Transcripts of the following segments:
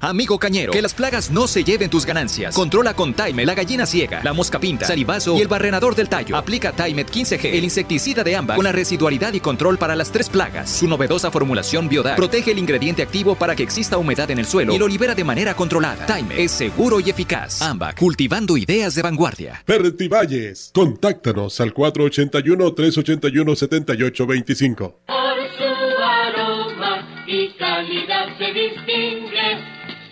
Amigo cañero, que las plagas no se lleven tus ganancias. Controla con Time la gallina ciega, la mosca pinta, salivazo y el barrenador del tallo. Aplica Timet 15G, el insecticida de ámbar, con la residualidad y control para las tres plagas. Su novedosa formulación Biodar protege el ingrediente activo para que exista humedad en el suelo y lo libera de manera controlada. Time es seguro y eficaz. Ambac, cultivando ideas de vanguardia. Valles, contáctanos al 481-381-7825. Por su aroma y calidad se distingue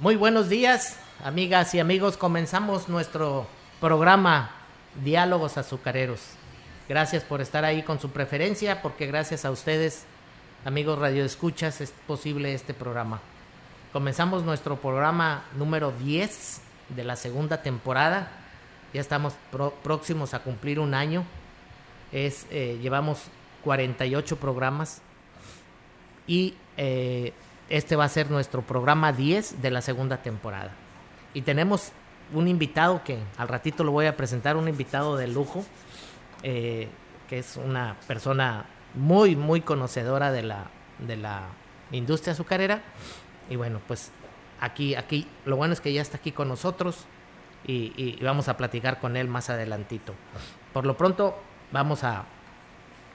Muy buenos días, amigas y amigos. Comenzamos nuestro programa Diálogos Azucareros. Gracias por estar ahí con su preferencia, porque gracias a ustedes, amigos Radio Escuchas, es posible este programa. Comenzamos nuestro programa número 10 de la segunda temporada. Ya estamos próximos a cumplir un año. Es, eh, llevamos 48 programas y eh, este va a ser nuestro programa 10 de la segunda temporada. Y tenemos un invitado que al ratito lo voy a presentar, un invitado de lujo, eh, que es una persona muy, muy conocedora de la, de la industria azucarera. Y bueno, pues aquí, aquí, lo bueno es que ya está aquí con nosotros y, vamos a platicar con él más adelantito. Por lo pronto, vamos a,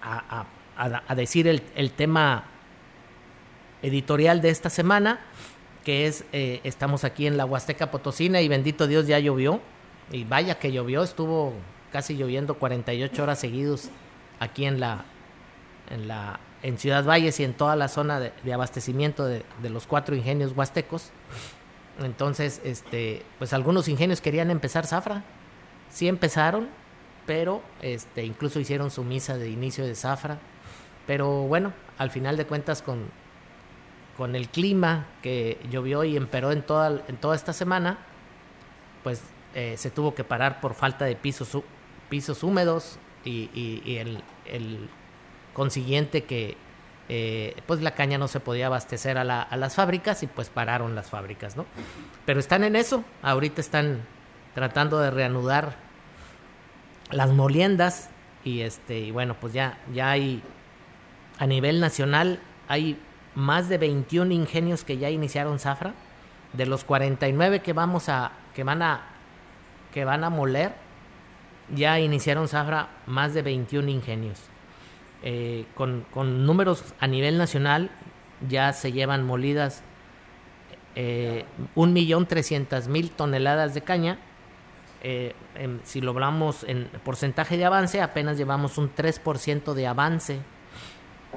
a, decir el, el tema editorial de esta semana, que es, eh, estamos aquí en la Huasteca Potosina y bendito Dios ya llovió, y vaya que llovió, estuvo casi lloviendo 48 horas seguidos aquí en la, en la, en Ciudad Valles y en toda la zona de, abastecimiento de, los cuatro ingenios huastecos. Entonces, este, pues algunos ingenios querían empezar zafra, sí empezaron, pero este, incluso hicieron su misa de inicio de zafra. Pero bueno, al final de cuentas con, con el clima que llovió y emperó en toda, en toda esta semana, pues eh, se tuvo que parar por falta de pisos, pisos húmedos y, el, consiguiente que eh, pues la caña no se podía abastecer a, las fábricas y pues pararon las fábricas, ¿no? Pero están en eso, ahorita están tratando de reanudar las moliendas y este y bueno pues ya ya hay a nivel nacional hay más de 21 ingenios que ya iniciaron zafra. De los 49 que vamos a que van a que van a moler, ya iniciaron zafra más de 21 ingenios. Eh, con, números a nivel nacional ya se llevan molidas eh, 1.300.000 toneladas de caña. Eh, si lo hablamos en porcentaje de avance, apenas llevamos un 3% de avance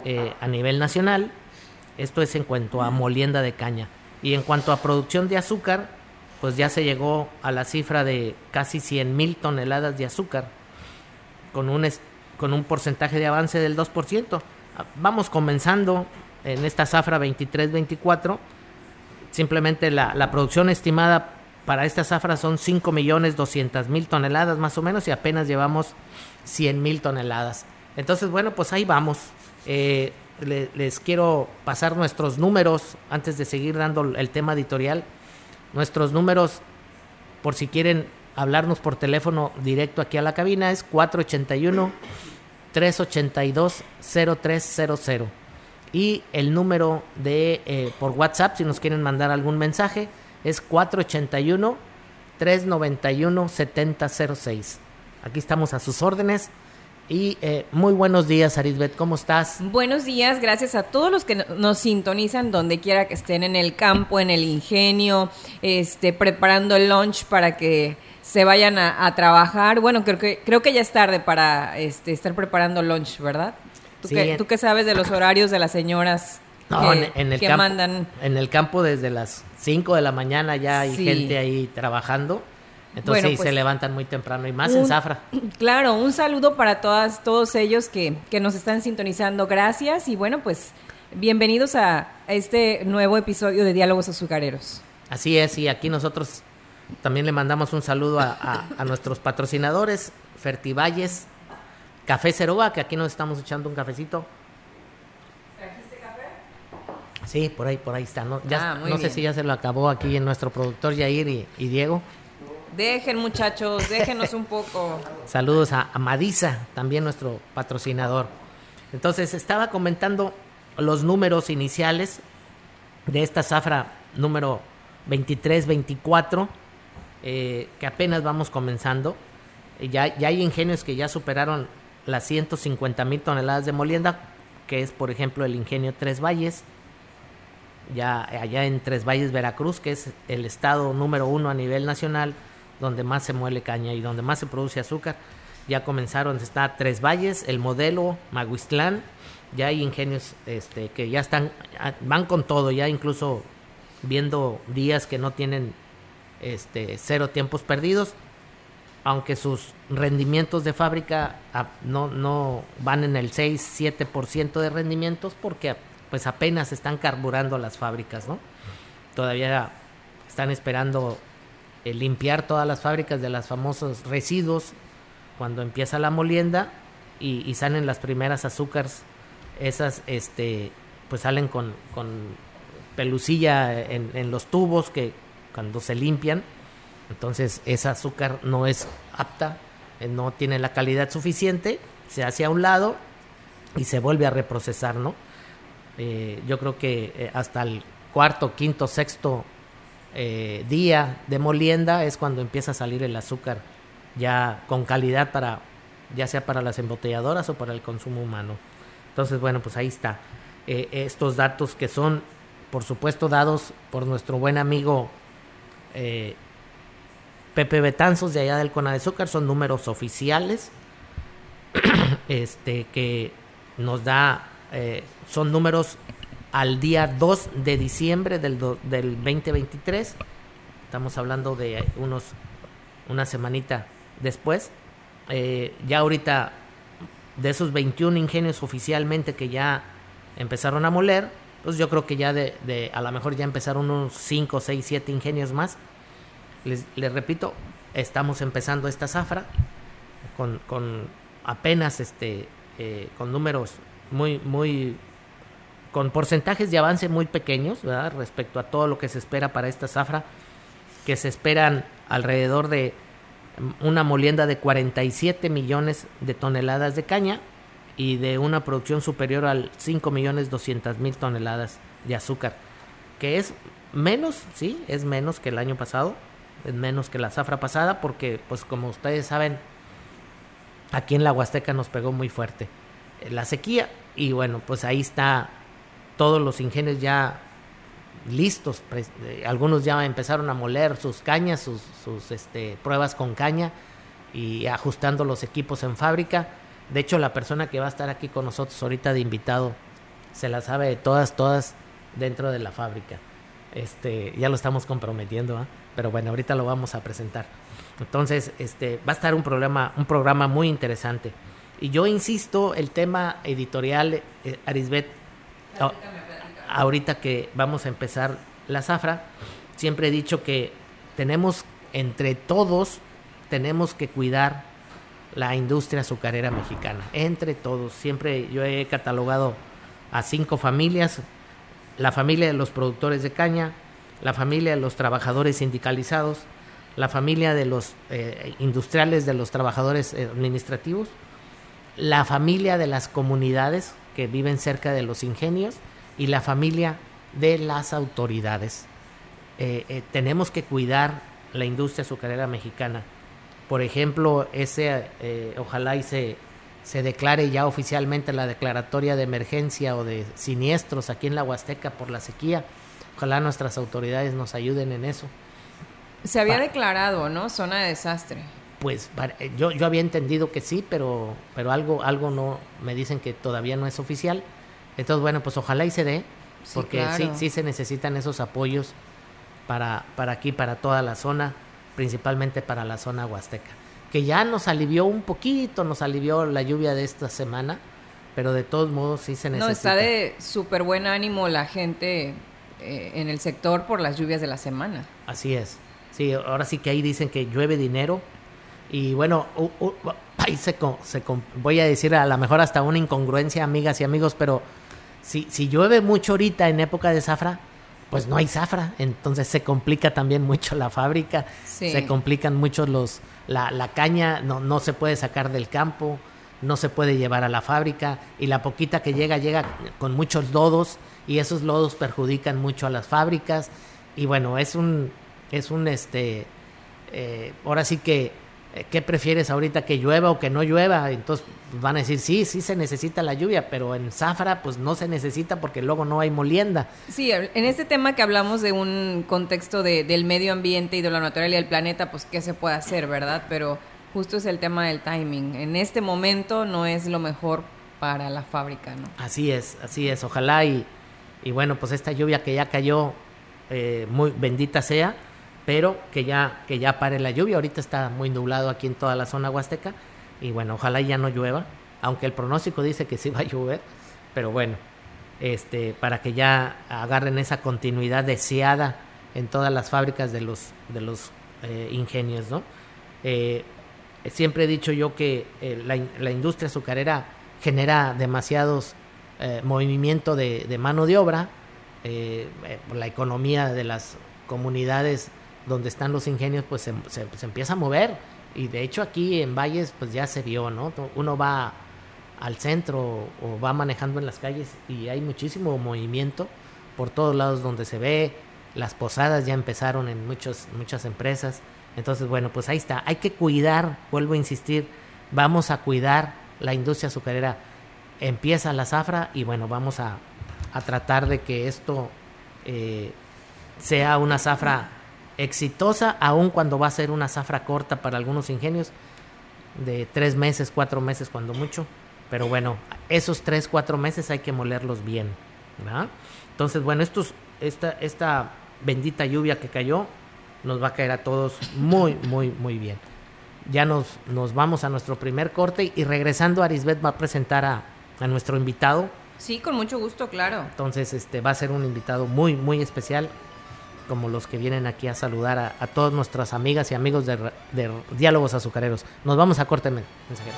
eh, a nivel nacional esto es en cuanto a molienda de caña. Y en cuanto a producción de azúcar, pues ya se llegó a la cifra de casi 100 mil toneladas de azúcar, con un, con un porcentaje de avance del 2%. Vamos comenzando en esta zafra 23-24. Simplemente la, la, producción estimada para esta zafra son 5 millones 200 mil toneladas más o menos y apenas llevamos 100 mil toneladas. Entonces, bueno, pues ahí vamos. Eh, les quiero pasar nuestros números antes de seguir dando el tema editorial. Nuestros números, por si quieren hablarnos por teléfono directo aquí a la cabina, es 481 382 0300. Y el número de eh, por WhatsApp, si nos quieren mandar algún mensaje, es 481 391-7006. Aquí estamos a sus órdenes. Y eh, muy buenos días, Arisbet, ¿cómo estás? Buenos días, gracias a todos los que nos sintonizan donde quiera que estén, en el campo, en el ingenio, este, preparando el lunch para que se vayan a, trabajar. Bueno, creo que, creo que ya es tarde para este, estar preparando lunch, ¿verdad? ¿Tú, qué, ¿Tú qué sabes de los horarios de las señoras que, en, el campo, mandan? En el campo desde las 5 de la mañana ya hay gente ahí trabajando. Entonces se pues, levantan muy temprano y más en Zafra. Claro, un saludo para todas, todos ellos que, que nos están sintonizando. Gracias y bueno, pues bienvenidos a, este nuevo episodio de Diálogos Azucareros. Así es, y aquí nosotros también le mandamos un saludo a, a, nuestros patrocinadores, Fertivalles, Café Ceroba, que aquí nos estamos echando un cafecito. ¿Trajiste café? Sí, por ahí, por ahí está. No, ya, ah, no sé si ya se lo acabó aquí en nuestro productor Yair y Diego. Dejen muchachos, déjenos un poco. Saludos a, Madisa, también nuestro patrocinador. Entonces estaba comentando los números iniciales de esta zafra número 23-24, eh, que apenas vamos comenzando. Ya, ya hay ingenios que ya superaron las 150 mil toneladas de molienda, que es por ejemplo el ingenio Tres Valles, ya allá en Tres Valles, Veracruz, que es el estado número uno a nivel nacional donde más se muele caña y donde más se produce azúcar. Ya comenzaron, está Tres Valles, el modelo, Maguistlán, ya hay ingenios este, que ya están, van con todo, ya incluso viendo días que no tienen este, cero tiempos perdidos, aunque sus rendimientos de fábrica no, no van en el 6-7% de rendimientos porque pues apenas están carburando las fábricas, ¿no? Todavía están esperando eh, limpiar todas las fábricas de los famosos residuos cuando empieza la molienda y, salen las primeras azúcares, esas este, pues salen con, con pelucilla en, los tubos que cuando se limpian, entonces esa azúcar no es apta, eh, no tiene la calidad suficiente, se hace a un lado y se vuelve a reprocesar, ¿no? Eh, yo creo que hasta el cuarto, quinto, sexto eh, día de molienda es cuando empieza a salir el azúcar ya con calidad para ya sea para las embotelladoras o para el consumo humano. Entonces, bueno, pues ahí está. Eh, estos datos que son, por supuesto, dados por nuestro buen amigo eh, Pepe Betanzos de allá del Cona de Azúcar, son números oficiales este, que nos da, son números al día 2 de diciembre del, del 2023. Estamos hablando de unos una semanita después. Eh, ya ahorita de esos 21 ingenios oficialmente que ya empezaron a moler, pues yo creo que ya de, a lo mejor ya empezaron unos 5, 6, 7 ingenios más. Les, les repito, estamos empezando esta zafra con, con apenas este eh, con números muy muy con porcentajes de avance muy pequeños respecto a todo lo que se espera para esta zafra, que se esperan alrededor de mm, una molienda de 47 millones de toneladas de caña y de una producción superior al 5 millones 200 mil toneladas de azúcar, que es menos, sí, es menos que el año pasado, es menos que la zafra pasada, porque pues como ustedes saben, aquí en la Huasteca nos pegó muy fuerte la sequía y bueno, pues ahí está todos los ingenios ya listos, eh, algunos ya empezaron a moler sus cañas, sus, este, pruebas con caña y ajustando los equipos en fábrica. De hecho, la persona que va a estar aquí con nosotros ahorita de invitado se la sabe de todas, todas dentro de la fábrica. Este, ya lo estamos comprometiendo, ¿ah? pero bueno, ahorita lo vamos a presentar. Entonces, este, va a estar un programa, un programa muy interesante. Y yo insisto, el tema editorial, eh, Arisbet, ahorita que vamos a empezar la zafra, siempre he dicho que tenemos entre todos, tenemos que cuidar la industria azucarera mexicana, entre todos. Siempre yo he catalogado a cinco familias, la familia de los productores de caña, la familia de los trabajadores sindicalizados, la familia de los eh, industriales, de los trabajadores administrativos, la familia de las comunidades que viven cerca de los ingenios y la familia de las autoridades. Eh, eh, tenemos que cuidar la industria azucarera mexicana. Por ejemplo, ese eh, ojalá y se, se declare ya oficialmente la declaratoria de emergencia o de siniestros aquí en la Huasteca por la sequía. Ojalá nuestras autoridades nos ayuden en eso. Se había declarado, ¿no? Zona de desastre. Pues eh, yo, yo había entendido que sí, pero, pero algo, algo no, me dicen que todavía no es oficial. Entonces, bueno, pues ojalá y se dé, porque sí, sí se necesitan esos apoyos para, para aquí, para toda la zona, principalmente para la zona huasteca. Que ya nos alivió un poquito, nos alivió la lluvia de esta semana, pero de todos modos sí se necesita. No, está de súper buen ánimo la gente eh, en el sector por las lluvias de la semana. Así es. Sí, ahora sí que ahí dicen que llueve dinero. Y bueno, ahí se, se, voy a decir a lo mejor hasta una incongruencia, amigas y amigos, pero si, si llueve mucho ahorita en época de zafra, pues no hay zafra, entonces se complica también mucho la fábrica, se complican mucho los, la, la caña, no, no se puede sacar del campo, no se puede llevar a la fábrica y la poquita que llega llega con muchos lodos y esos lodos perjudican mucho a las fábricas. Y bueno, es un, es un, este, eh, ahora sí que ¿qué prefieres ahorita que llueva o que no llueva? Entonces van a decir, sí, sí se necesita la lluvia, pero en Zafra pues no se necesita porque luego no hay molienda. Sí, en este tema que hablamos de un contexto de, del medio ambiente y de la naturaleza y del planeta, pues qué se puede hacer, ¿verdad? Pero justo es el tema del timing. En este momento no es lo mejor para la fábrica, ¿no? Así es, así es. Ojalá y, y bueno, pues esta lluvia que ya cayó, eh, muy bendita sea pero que ya, que ya pare la lluvia. Ahorita está muy nublado aquí en toda la zona huasteca y bueno, ojalá ya no llueva, aunque el pronóstico dice que sí va a llover, pero bueno, este, para que ya agarren esa continuidad deseada en todas las fábricas de los, de los eh, ingenios, ¿no? Eh, siempre he dicho yo que eh, la, industria azucarera genera demasiados movimiento de, mano de obra, la economía de las comunidades donde están los ingenios, pues se, se, empieza a mover. Y de hecho aquí en Valles, pues ya se vio, ¿no? Uno va al centro o va manejando en las calles y hay muchísimo movimiento por todos lados donde se ve. Las posadas ya empezaron en muchos, muchas empresas. Entonces, bueno, pues ahí está. Hay que cuidar, vuelvo a insistir, vamos a cuidar la industria azucarera. Empieza la zafra y bueno, vamos a, a tratar de que esto eh, sea una zafra exitosa, aun cuando va a ser una zafra corta para algunos ingenios, de tres meses, cuatro meses cuando mucho. Pero bueno, esos tres, cuatro meses hay que molerlos bien. Entonces, bueno, estos, esta, esta bendita lluvia que cayó nos va a caer a todos muy, muy, muy bien. Ya nos, nos vamos a nuestro primer corte y regresando Arisbet va a presentar a, a nuestro invitado. Sí, con mucho gusto, claro. Entonces, este va a ser un invitado muy, muy especial como los que vienen aquí a saludar a, a todas nuestras amigas y amigos de, de, Diálogos Azucareros. Nos vamos a corte mensajero.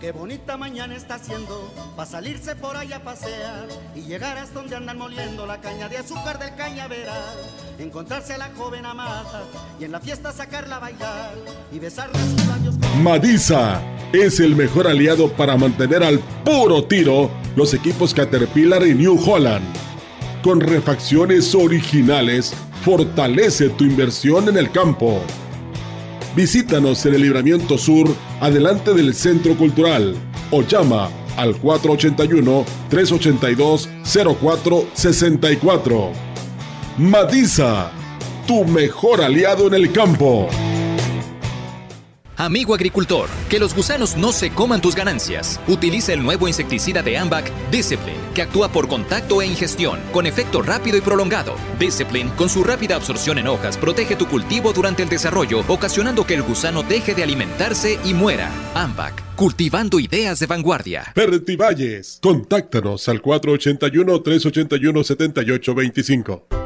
Qué bonita mañana está haciendo para salirse por allá a pasear y llegar hasta donde andan moliendo la caña de azúcar del cañaveral. Encontrarse a la joven amada y en la fiesta sacarla a bailar y besarle sus labios. Madisa es el mejor aliado para mantener al puro tiro los equipos Caterpillar y New Holland con refacciones originales, fortalece tu inversión en el campo. Visítanos en el Libramiento Sur, adelante del Centro Cultural, o llama al 481-382-0464. Madiza, tu mejor aliado en el campo. Amigo agricultor, que los gusanos no se coman tus ganancias. Utiliza el nuevo insecticida de Ambac, Discipline, que actúa por contacto e ingestión, con efecto rápido y prolongado. Discipline, con su rápida absorción en hojas, protege tu cultivo durante el desarrollo, ocasionando que el gusano deje de alimentarse y muera. Ambac, cultivando ideas de vanguardia. Valles, contáctanos al 481-381-7825.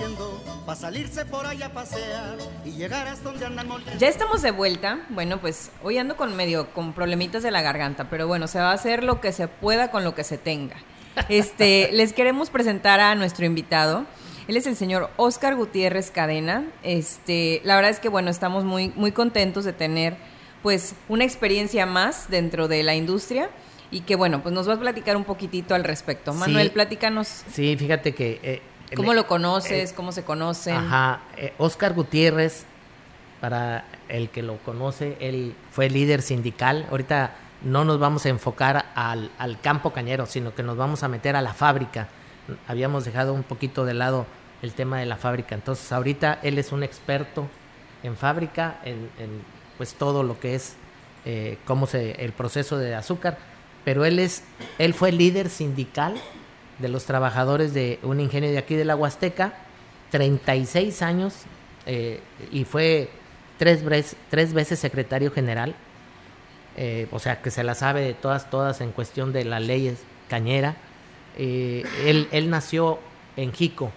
Haciendo para salirse por allá a pasear y llegar hasta donde andan. Ya estamos de vuelta. Bueno, pues hoy ando con medio con problemitas de la garganta, pero bueno, se va a hacer lo que se pueda con lo que se tenga. Este, les queremos presentar a nuestro invitado. Él es el señor Oscar Gutiérrez Cadena. Este, la verdad es que bueno, estamos muy muy contentos de tener pues una experiencia más dentro de la industria y que bueno, pues nos va a platicar un poquitito al respecto. Manuel, Sí. platícanos Sí, fíjate que... eh, cómo lo conoces, cómo se conocen. Ajá, eh, Oscar Gutiérrez, para el que lo conoce, él fue líder sindical. Ahorita no nos vamos a enfocar al, al campo cañero, sino que nos vamos a meter a la fábrica. Habíamos dejado un poquito de lado el tema de la fábrica. Entonces, ahorita él es un experto en fábrica, en, en, pues todo lo que es eh, cómo se el proceso de azúcar. Pero él es, él fue líder sindical de los trabajadores de un ingenio de aquí de la Huasteca, 36 años eh, y fue tres, vez- tres veces secretario general, eh, o sea que se la sabe de todas, todas en cuestión de las leyes cañera. Eh, él, él nació en Jico,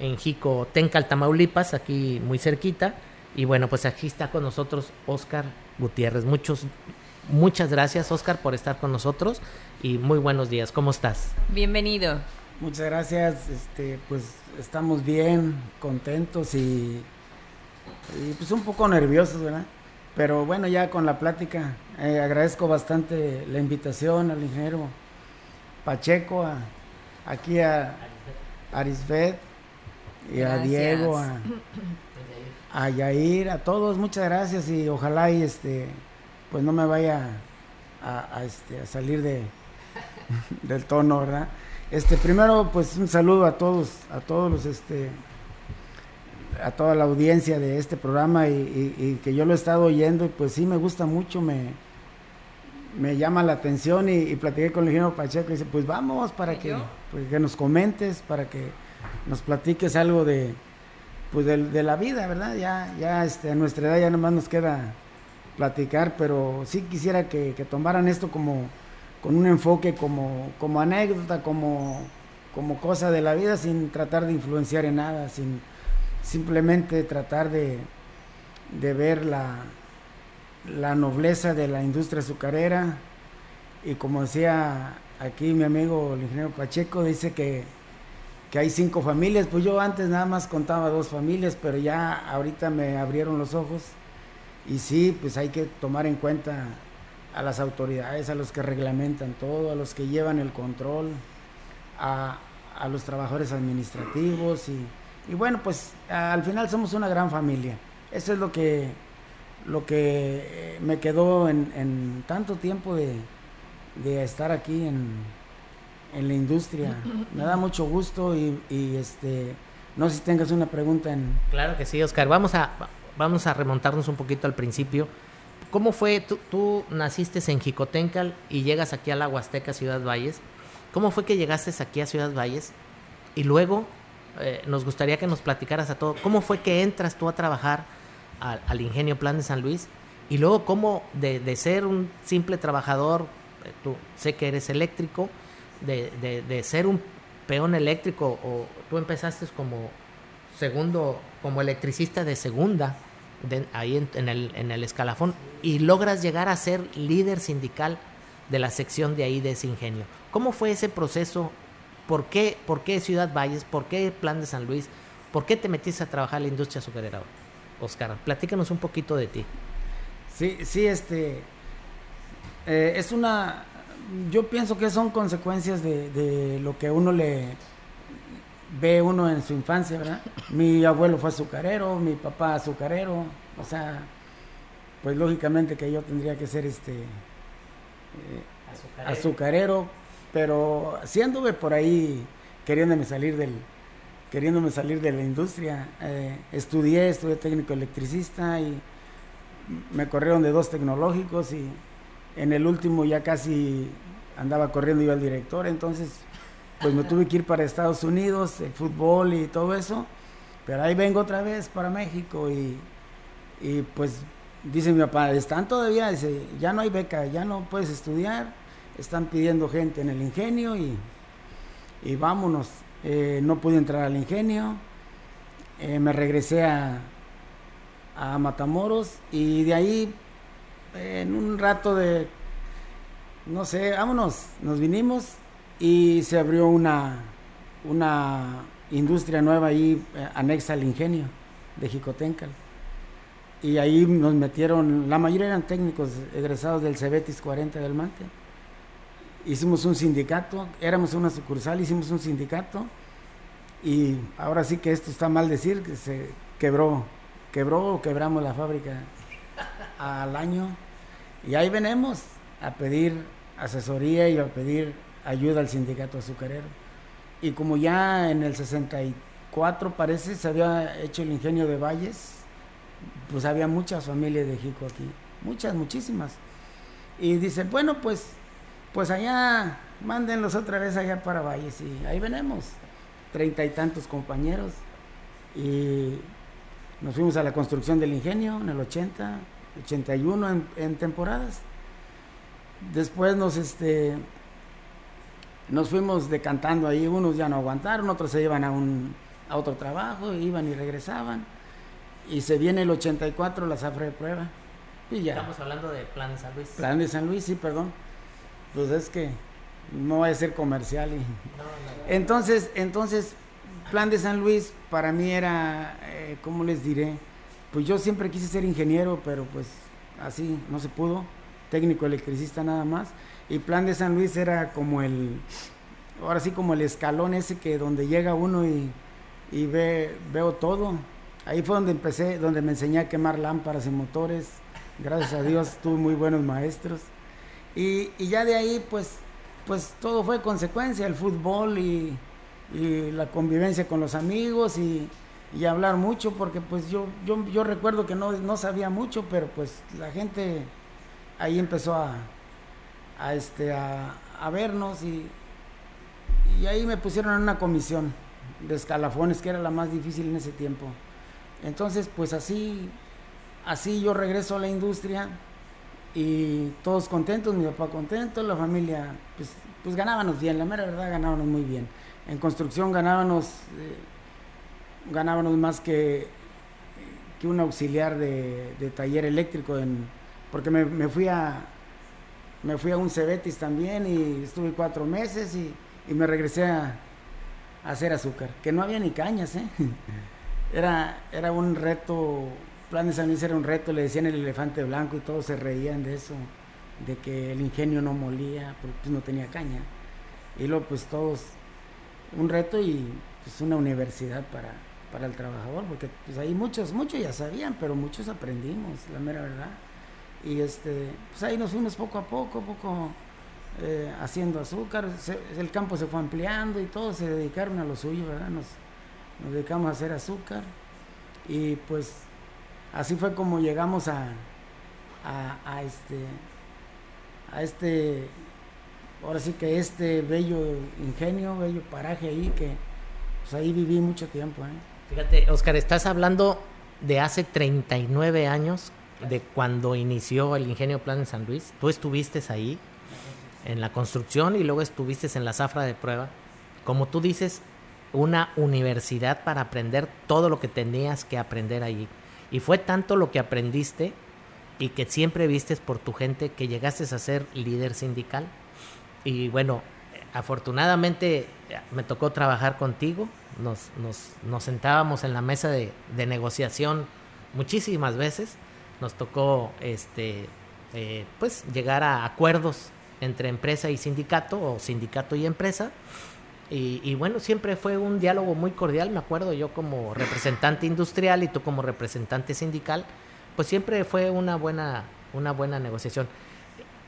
en Jico, Tencal, Tamaulipas, aquí muy cerquita, y bueno, pues aquí está con nosotros Oscar Gutiérrez. Muchos, muchas gracias Oscar por estar con nosotros y muy buenos días, ¿cómo estás? Bienvenido. Muchas gracias, este, pues estamos bien, contentos y, y, pues un poco nerviosos, ¿verdad? Pero bueno, ya con la plática, eh, agradezco bastante la invitación al ingeniero Pacheco, a- aquí a Arisbet y a. Diego, a, a Yair, a todos, muchas gracias y ojalá y este, pues no me vaya a, a, este, a salir de, del tono, ¿verdad? Este, primero, pues un saludo a todos, a todos los, este, a toda la audiencia de este programa y, y- y que yo lo he estado oyendo y pues sí me gusta mucho, me, me llama la atención y, y platiqué con el ingeniero Pacheco y dice, pues vamos para que, pues, que nos comentes, para que nos platiques algo de, pues de, de la vida, ¿verdad? Ya, ya este, a nuestra edad ya nomás nos queda platicar, pero sí quisiera que, que tomaran esto como con un enfoque como, como anécdota, como, como cosa de la vida, sin tratar de influenciar en nada, sin simplemente tratar de, de ver la, la nobleza de la industria azucarera. Y como decía aquí mi amigo el ingeniero Pacheco, dice que, que hay cinco familias, pues yo antes nada más contaba dos familias, pero ya ahorita me abrieron los ojos. Y sí, pues hay que tomar en cuenta a las autoridades, a los que reglamentan todo, a los que llevan el control, a, a los trabajadores administrativos y, y bueno, pues al final somos una gran familia. Eso es lo que, lo que eh, me quedó en, en tanto tiempo de, de estar aquí en, en la industria. Me da mucho gusto y, este no sé si tengas una pregunta en... Claro que sí, Oscar. Vamos a, vamos a remontarnos un poquito al principio. ¿Cómo fue? Tú, tú naciste en Jicotencal y llegas aquí a la Huasteca, Ciudad Valles. ¿Cómo fue que llegaste aquí a Ciudad Valles? Y luego eh, nos gustaría que nos platicaras a todo. ¿Cómo fue que entras tú a trabajar al, Ingenio Plan de San Luis? Y luego, ¿cómo de, de ser un simple trabajador, eh, tú sé que eres eléctrico, de, de, de ser un peón eléctrico o tú empezaste como segundo, como electricista de segunda, de- ahí en, en el, en el escalafón, y logras llegar a ser líder sindical de la sección de ahí de ese ingenio. ¿Cómo fue ese proceso? ¿Por qué, por qué Ciudad Valles? ¿Por qué Plan de San Luis? ¿Por qué te metiste a trabajar en la industria azucarera? Oscar, platícanos un poquito de ti. Sí, sí, este... eh, es una... Yo pienso que son consecuencias de, de lo que uno le ve uno en su infancia, ¿verdad? Mi abuelo fue azucarero, mi papá azucarero, o sea, pues lógicamente que yo tendría que ser este eh, azucarero, pero sí anduve por ahí queriéndome salir del queriéndome salir de la industria. Eh, estudié, estudié técnico electricista y me corrieron de dos tecnológicos y en el último ya casi andaba corriendo yo al director, entonces pues me tuve que ir para Estados Unidos, el fútbol y todo eso, pero ahí vengo otra vez para México y, y pues dice mi papá, están todavía, dice, ya no hay beca, ya no puedes estudiar, están pidiendo gente en el ingenio y, y vámonos. eh, no pude entrar al ingenio, eh, me regresé a, a Matamoros y de ahí en un rato de, no sé, vámonos, nos vinimos y se abrió una, una industria nueva ahí eh, anexa al ingenio de Jicotencal. Y ahí nos metieron, la mayoría eran técnicos egresados del Cebetis 40 del Mante. Hicimos un sindicato, éramos una sucursal, hicimos un sindicato y ahora sí que esto está mal decir, que se quebró, quebró o quebramos la fábrica al año y ahí venimos a pedir asesoría y a pedir ayuda al sindicato azucarero. Y como ya en el 64 parece se había hecho el ingenio de Valles, pues había muchas familias de Jico aquí, muchas, muchísimas. Y dicen, bueno, pues, pues allá, mándenlos otra vez allá para Valles. Y ahí venimos, treinta y tantos compañeros. Y nos fuimos a la construcción del ingenio en el 80, 81 en, en temporadas. Después nos, este, nos fuimos decantando ahí, unos ya no aguantaron, otros se iban a, un, a otro trabajo, iban y regresaban. Y se viene el 84 la zafra de prueba. Y ya. Estamos hablando de Plan de San Luis. Plan de San Luis, sí, perdón. Pues es que no va a ser comercial. Y... Entonces, entonces, Plan de San Luis para mí era, eh, ¿cómo les diré? Pues yo siempre quise ser ingeniero, pero pues así no se pudo. Técnico electricista nada más. Y Plan de San Luis era como el, ahora sí como el escalón ese que donde llega uno y, y ve, veo todo. Ahí fue donde empecé, donde me enseñé a quemar lámparas y motores. Gracias a Dios tuve muy buenos maestros. Y, y ya de ahí pues, pues todo fue consecuencia, el fútbol y, y la convivencia con los amigos y, y, hablar mucho, porque pues yo, yo, yo recuerdo que no, no sabía mucho, pero pues la gente ahí empezó a, a, este, a, vernos y, y ahí me pusieron en una comisión de escalafones, que era la más difícil en ese tiempo. Entonces, pues así, así yo regreso a la industria y todos contentos, mi papá contento, la familia, pues, pues ganábamos bien, la mera verdad ganábamos muy bien. En construcción ganábamos, eh, ganábamos más que, que un auxiliar de, taller eléctrico, en, porque me, fui a, me fui a un Cebetis también y estuve cuatro meses y, y me regresé a, hacer azúcar, que no había ni cañas, ¿eh? Era, era un reto, Plan de San Luis era un reto, le decían el elefante blanco y todos se reían de eso, de que el ingenio no molía, porque pues no tenía caña. Y luego pues todos, un reto y pues una universidad para, para el trabajador, porque pues ahí muchos, muchos ya sabían, pero muchos aprendimos, la mera verdad. Y este, pues ahí nos fuimos poco a poco, poco eh, haciendo azúcar, el campo se fue ampliando y todos se dedicaron a lo suyo, ¿verdad? Nos, dedicamos a hacer azúcar y pues así fue como llegamos a, a, a, este a este ahora sí que este bello ingenio bello paraje ahí que pues ahí viví mucho tiempo ¿eh? fíjate Oscar estás hablando de hace 39 años de cuando inició el ingenio plan en San Luis tú estuviste ahí en la construcción y luego estuviste en la zafra de prueba como tú dices una universidad para aprender todo lo que tenías que aprender allí. Y fue tanto lo que aprendiste y que siempre vistes por tu gente que llegaste a ser líder sindical. Y bueno, afortunadamente me tocó trabajar contigo, nos, nos, nos sentábamos en la mesa de, de, negociación muchísimas veces, nos tocó este, eh, pues llegar a acuerdos entre empresa y sindicato o sindicato y empresa y, bueno, siempre fue un diálogo muy cordial, me acuerdo yo como representante industrial y tú como representante sindical, pues siempre fue una buena, una buena negociación.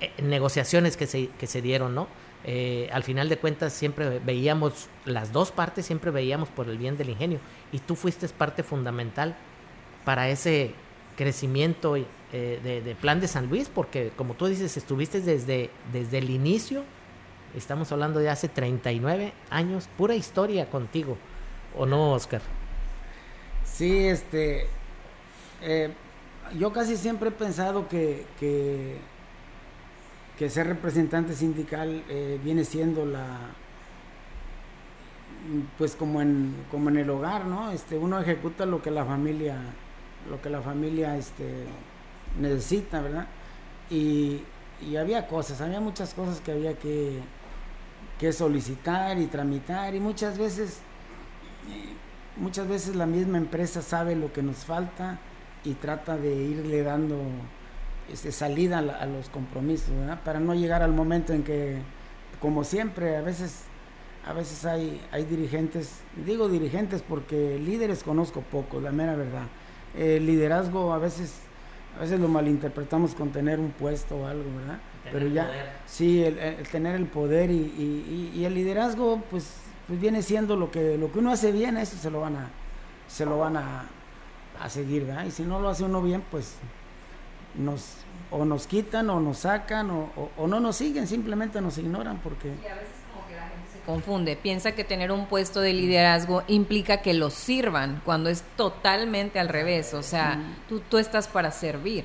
Eh, negociaciones que se, que se dieron, ¿no? Eh, al final de cuentas siempre veíamos, las dos partes siempre veíamos por el bien del ingenio y tú fuiste parte fundamental para ese crecimiento eh, de, Plan de San Luis, porque como tú dices, estuviste desde, desde el inicio Estamos hablando de hace 39 años, pura historia contigo, ¿o no, Oscar? Sí, este, eh, yo casi siempre he pensado que, que, que ser representante sindical eh, viene siendo la, pues como en, como en el hogar, ¿no? Este, uno ejecuta lo que la familia, lo que la familia este, necesita, ¿verdad? Y, y había cosas, había muchas cosas que había que, que solicitar y tramitar y muchas veces, muchas veces la misma empresa sabe lo que nos falta y trata de irle dando este, salida a, los compromisos, ¿verdad? Para no llegar al momento en que, como siempre, a veces a veces hay, hay dirigentes, digo dirigentes porque líderes conozco poco, la mera verdad. El liderazgo a veces, a veces lo malinterpretamos con tener un puesto o algo, ¿verdad? Pero ya, sí, el, tener el poder y, y, el liderazgo, pues, pues viene siendo lo que, lo que uno hace bien, eso se lo van a, se lo van a, a seguir, ¿verdad? Y si no lo hace uno bien, pues nos o nos quitan o nos sacan o, o, no nos siguen, simplemente nos ignoran porque confunde, piensa que tener un puesto de liderazgo implica que lo sirvan, cuando es totalmente al revés, o sea, tú, tú estás para servir.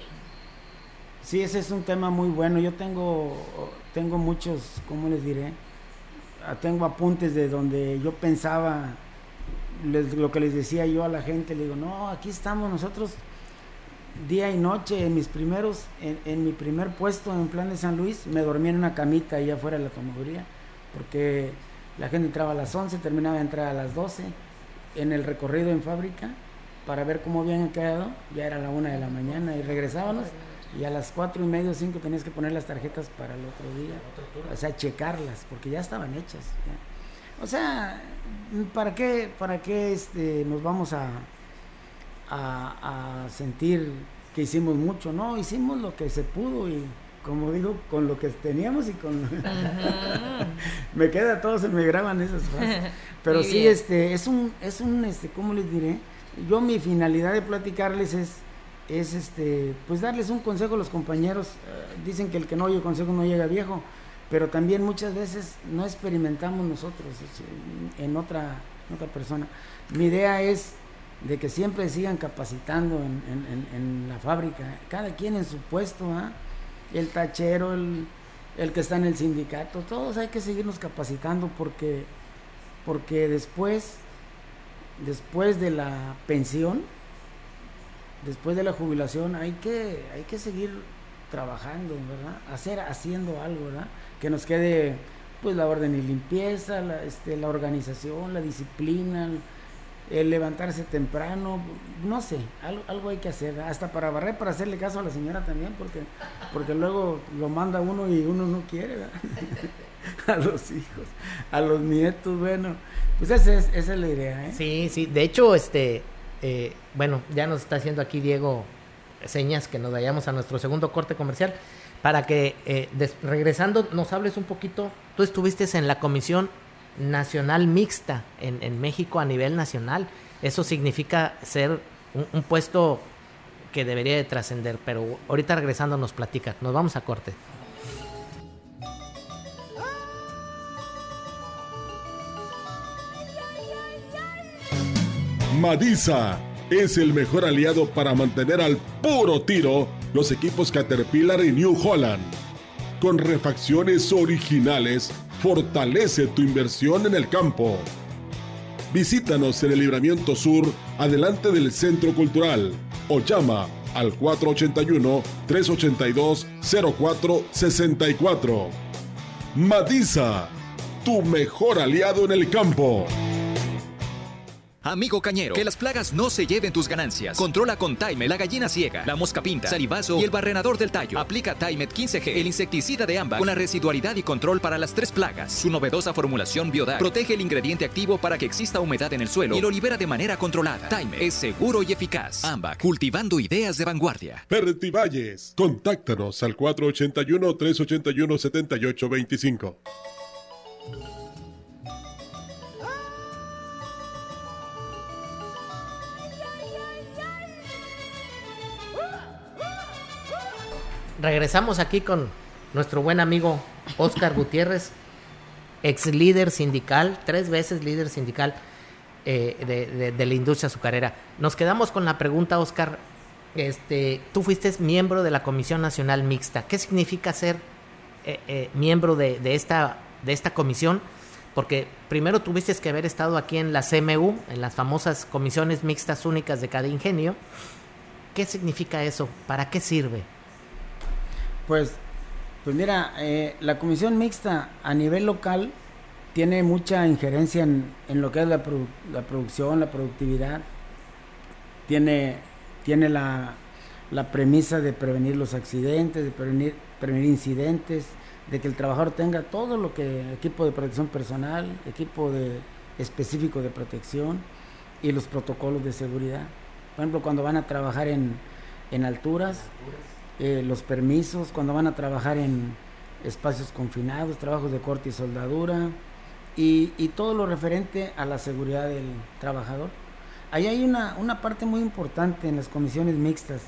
Sí, ese es un tema muy bueno. Yo tengo, tengo muchos, ¿cómo les diré? Ah, tengo apuntes de donde yo pensaba, lo que les decía yo a la gente, le digo, no, aquí estamos nosotros día y noche, en mis primeros, en, en mi primer puesto en Plan de San Luis, me dormía en una camita allá afuera de la tomaduría, porque la gente entraba a las 11, terminaba de entrar a las 12 en el recorrido en fábrica para ver cómo habían quedado. Ya era la una de la mañana y regresábamos. Y a las cuatro y medio, cinco tenías que poner las tarjetas para el otro día. O sea, checarlas, porque ya estaban hechas. O sea, ¿para qué, para qué este, nos vamos a, a, a sentir que hicimos mucho? No, hicimos lo que se pudo y como digo, con lo que teníamos y con... me queda todo, se me graban esas frases. Pero sí, este, es un, es un, este, ¿cómo les diré? Yo mi finalidad de platicarles es, es este, pues darles un consejo a los compañeros. Eh, dicen que el que no oye consejo no llega viejo, pero también muchas veces no experimentamos nosotros en, otra, otra persona. Mi idea es de que siempre sigan capacitando en, en, la fábrica, cada quien en su puesto, ¿ah? El tachero, el, el, que está en el sindicato, todos hay que seguirnos capacitando porque, porque después, después de la pensión, después de la jubilación, hay que, hay que seguir trabajando, ¿verdad? Hacer, haciendo algo, ¿verdad? Que nos quede pues la orden y limpieza, la, este, la organización, la disciplina, el levantarse temprano, no sé, algo, algo, hay que hacer, hasta para barrer, para hacerle caso a la señora también, porque, porque luego lo manda uno y uno no quiere, a los hijos, a los nietos, bueno, pues esa es, esa es la idea. ¿eh? Sí, sí, de hecho, este, eh, bueno, ya nos está haciendo aquí Diego señas que nos vayamos a nuestro segundo corte comercial, para que eh, regresando nos hables un poquito, tú estuviste en la comisión nacional mixta en, México a nivel nacional. Eso significa ser un, puesto que debería de trascender, pero ahorita regresando nos platica. Nos vamos a corte. Madisa es el mejor aliado para mantener al puro tiro los equipos Caterpillar y New Holland. Con refacciones originales Fortalece tu inversión en el campo. Visítanos en el Libramiento Sur, adelante del Centro Cultural, o llama al 481-382-0464. Matiza, tu mejor aliado en el campo. Amigo cañero, que las plagas no se lleven tus ganancias. Controla con Time la gallina ciega, la mosca pinta, salivazo y el barrenador del tallo. Aplica Timet 15G, el insecticida de ámbar, con la residualidad y control para las tres plagas. Su novedosa formulación Biodac protege el ingrediente activo para que exista humedad en el suelo y lo libera de manera controlada. Time es seguro y eficaz. Ambac, cultivando ideas de vanguardia. Valles, contáctanos al 481 381 7825. Regresamos aquí con nuestro buen amigo Oscar Gutiérrez, ex líder sindical, tres veces líder sindical eh, de, la industria azucarera. Nos quedamos con la pregunta, Oscar. Este, tú fuiste miembro de la Comisión Nacional Mixta. ¿Qué significa ser eh, eh, miembro de, esta, de esta comisión? porque primero tuviste que haber estado aquí en la CMU, en las famosas comisiones mixtas únicas de cada ingenio. ¿Qué significa eso? ¿Para qué sirve? Pues, pues mira, eh, la comisión mixta a nivel local tiene mucha injerencia en, lo que es la, la, producción, la productividad. Tiene, tiene la, la, premisa de prevenir los accidentes, de prevenir, prevenir incidentes, de que el trabajador tenga todo lo que equipo de protección personal, equipo de específico de protección y los protocolos de seguridad. Por ejemplo, cuando van a trabajar en, en alturas, eh, los permisos, cuando van a trabajar en espacios confinados, trabajos de corte y soldadura y, y todo lo referente a la seguridad del trabajador. Ahí hay una, una parte muy importante en las comisiones mixtas,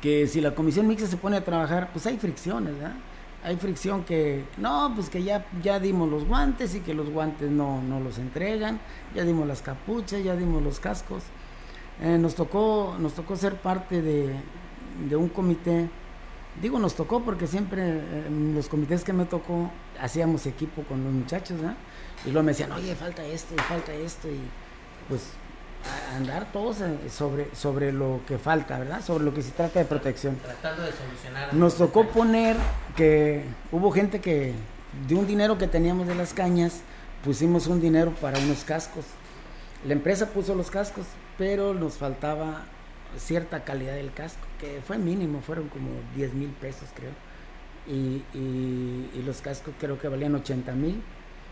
que si la comisión mixta se pone a trabajar, pues hay fricciones, ¿verdad? hay fricción que, no, pues que ya, ya dimos los guantes y que los guantes no, no los entregan, ya dimos las capuchas, ya dimos los cascos. Eh, nos, tocó, nos tocó ser parte de, de, un comité, digo nos tocó porque siempre eh, en los comités que me tocó hacíamos equipo con los muchachos, Y luego me decían, oye, falta esto y falta esto, y pues andar todos eh, sobre, sobre lo que falta, ¿verdad? Sobre lo que se trata de protección. Tratando de solucionar. Nos tocó poner que hubo gente que de un dinero que teníamos de las cañas, pusimos un dinero para unos cascos. La empresa puso los cascos, pero nos faltaba cierta calidad del casco, que fue mínimo, fueron como 10 mil pesos creo. Y, y, los cascos creo que valían 80 mil.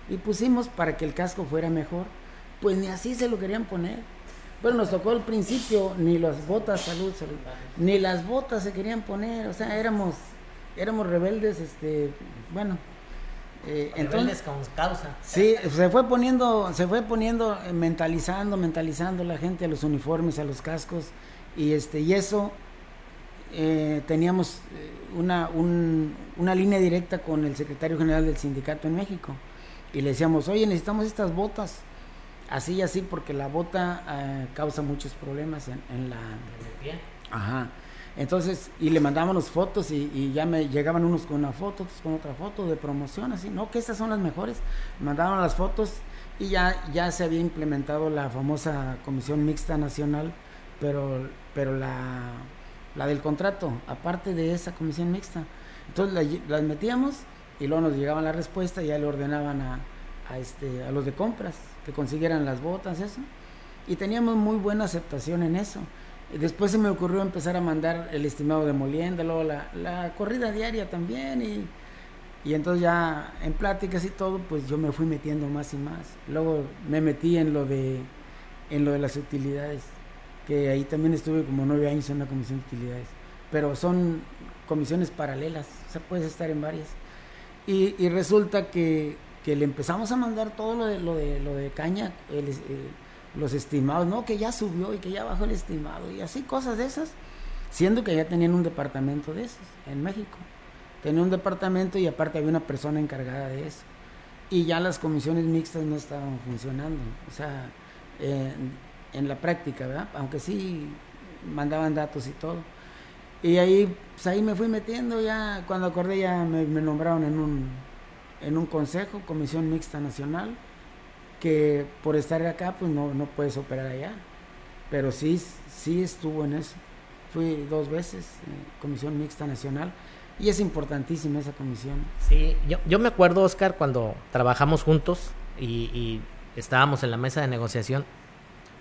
Y pusimos para que el casco fuera mejor. Pues ni así se lo querían poner bueno, nos tocó al principio ni las botas, salud, salud, ni las botas se querían poner, o sea, éramos, éramos rebeldes, este, bueno. Eh, rebeldes con causa. Sí, se fue poniendo, se fue poniendo, eh, mentalizando, mentalizando la gente a los uniformes, a los cascos, y este, y eso eh, teníamos eh, una, un, una línea directa con el secretario general del sindicato en México, y le decíamos, oye, necesitamos estas botas así y así porque la bota eh, causa muchos problemas en, en la Ajá. Entonces, y le mandábamos fotos y, ya me llegaban unos con una foto, otros con otra foto de promoción, así, no, que estas son las mejores. Mandaban las fotos y ya, ya se había implementado la famosa Comisión Mixta Nacional, pero, pero la, la del contrato, aparte de esa Comisión Mixta. Entonces las metíamos y luego nos llegaba la respuesta y ya le ordenaban a, este, a los de compras que consiguieran las botas, eso. Y teníamos muy buena aceptación en eso. Después se me ocurrió empezar a mandar el estimado de Molienda, luego la, la corrida diaria también. Y, y entonces ya en pláticas y todo, pues yo me fui metiendo más y más. Luego me metí en lo de, en lo de las utilidades, que ahí también estuve como nueve años en la comisión de utilidades. Pero son comisiones paralelas, o sea, puedes estar en varias. Y, resulta que que le empezamos a mandar todo lo de, lo de, lo de caña, los estimados, no, que ya subió y que ya bajó el estimado, y así cosas de esas, siendo que ya tenían un departamento de esos en México. Tenía un departamento y aparte había una persona encargada de eso. Y ya las comisiones mixtas no estaban funcionando, o sea, en la práctica, ¿verdad? Aunque sí mandaban datos y todo. Y ahí, pues ahí me fui metiendo ya, cuando acordé ya me nombraron en un en un consejo, comisión mixta nacional, que por estar acá pues no, no puedes operar allá. Pero sí, sí estuvo en eso. Fui dos veces, eh, comisión mixta nacional, y es importantísima esa comisión. Sí, yo, yo me acuerdo, Oscar, cuando trabajamos juntos y, y estábamos en la mesa de negociación,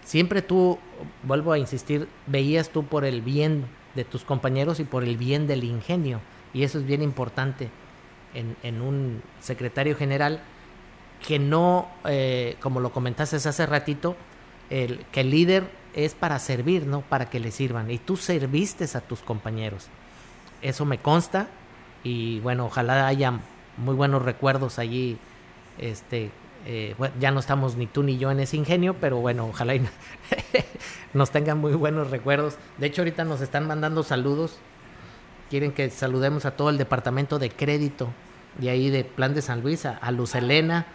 siempre tú, vuelvo a insistir, veías tú por el bien de tus compañeros y por el bien del ingenio, y eso es bien importante en, un secretario general que no, eh, como lo comentaste hace ratito, el, que el líder es para servir, no para que le sirvan. Y tú serviste a tus compañeros. Eso me consta y bueno, ojalá haya muy buenos recuerdos allí. Este, eh, ya no estamos ni tú ni yo en ese ingenio, pero bueno, ojalá nos tengan muy buenos recuerdos. De hecho, ahorita nos están mandando saludos. Quieren que saludemos a todo el departamento de crédito de ahí de Plan de San Luis, a, Luz Elena,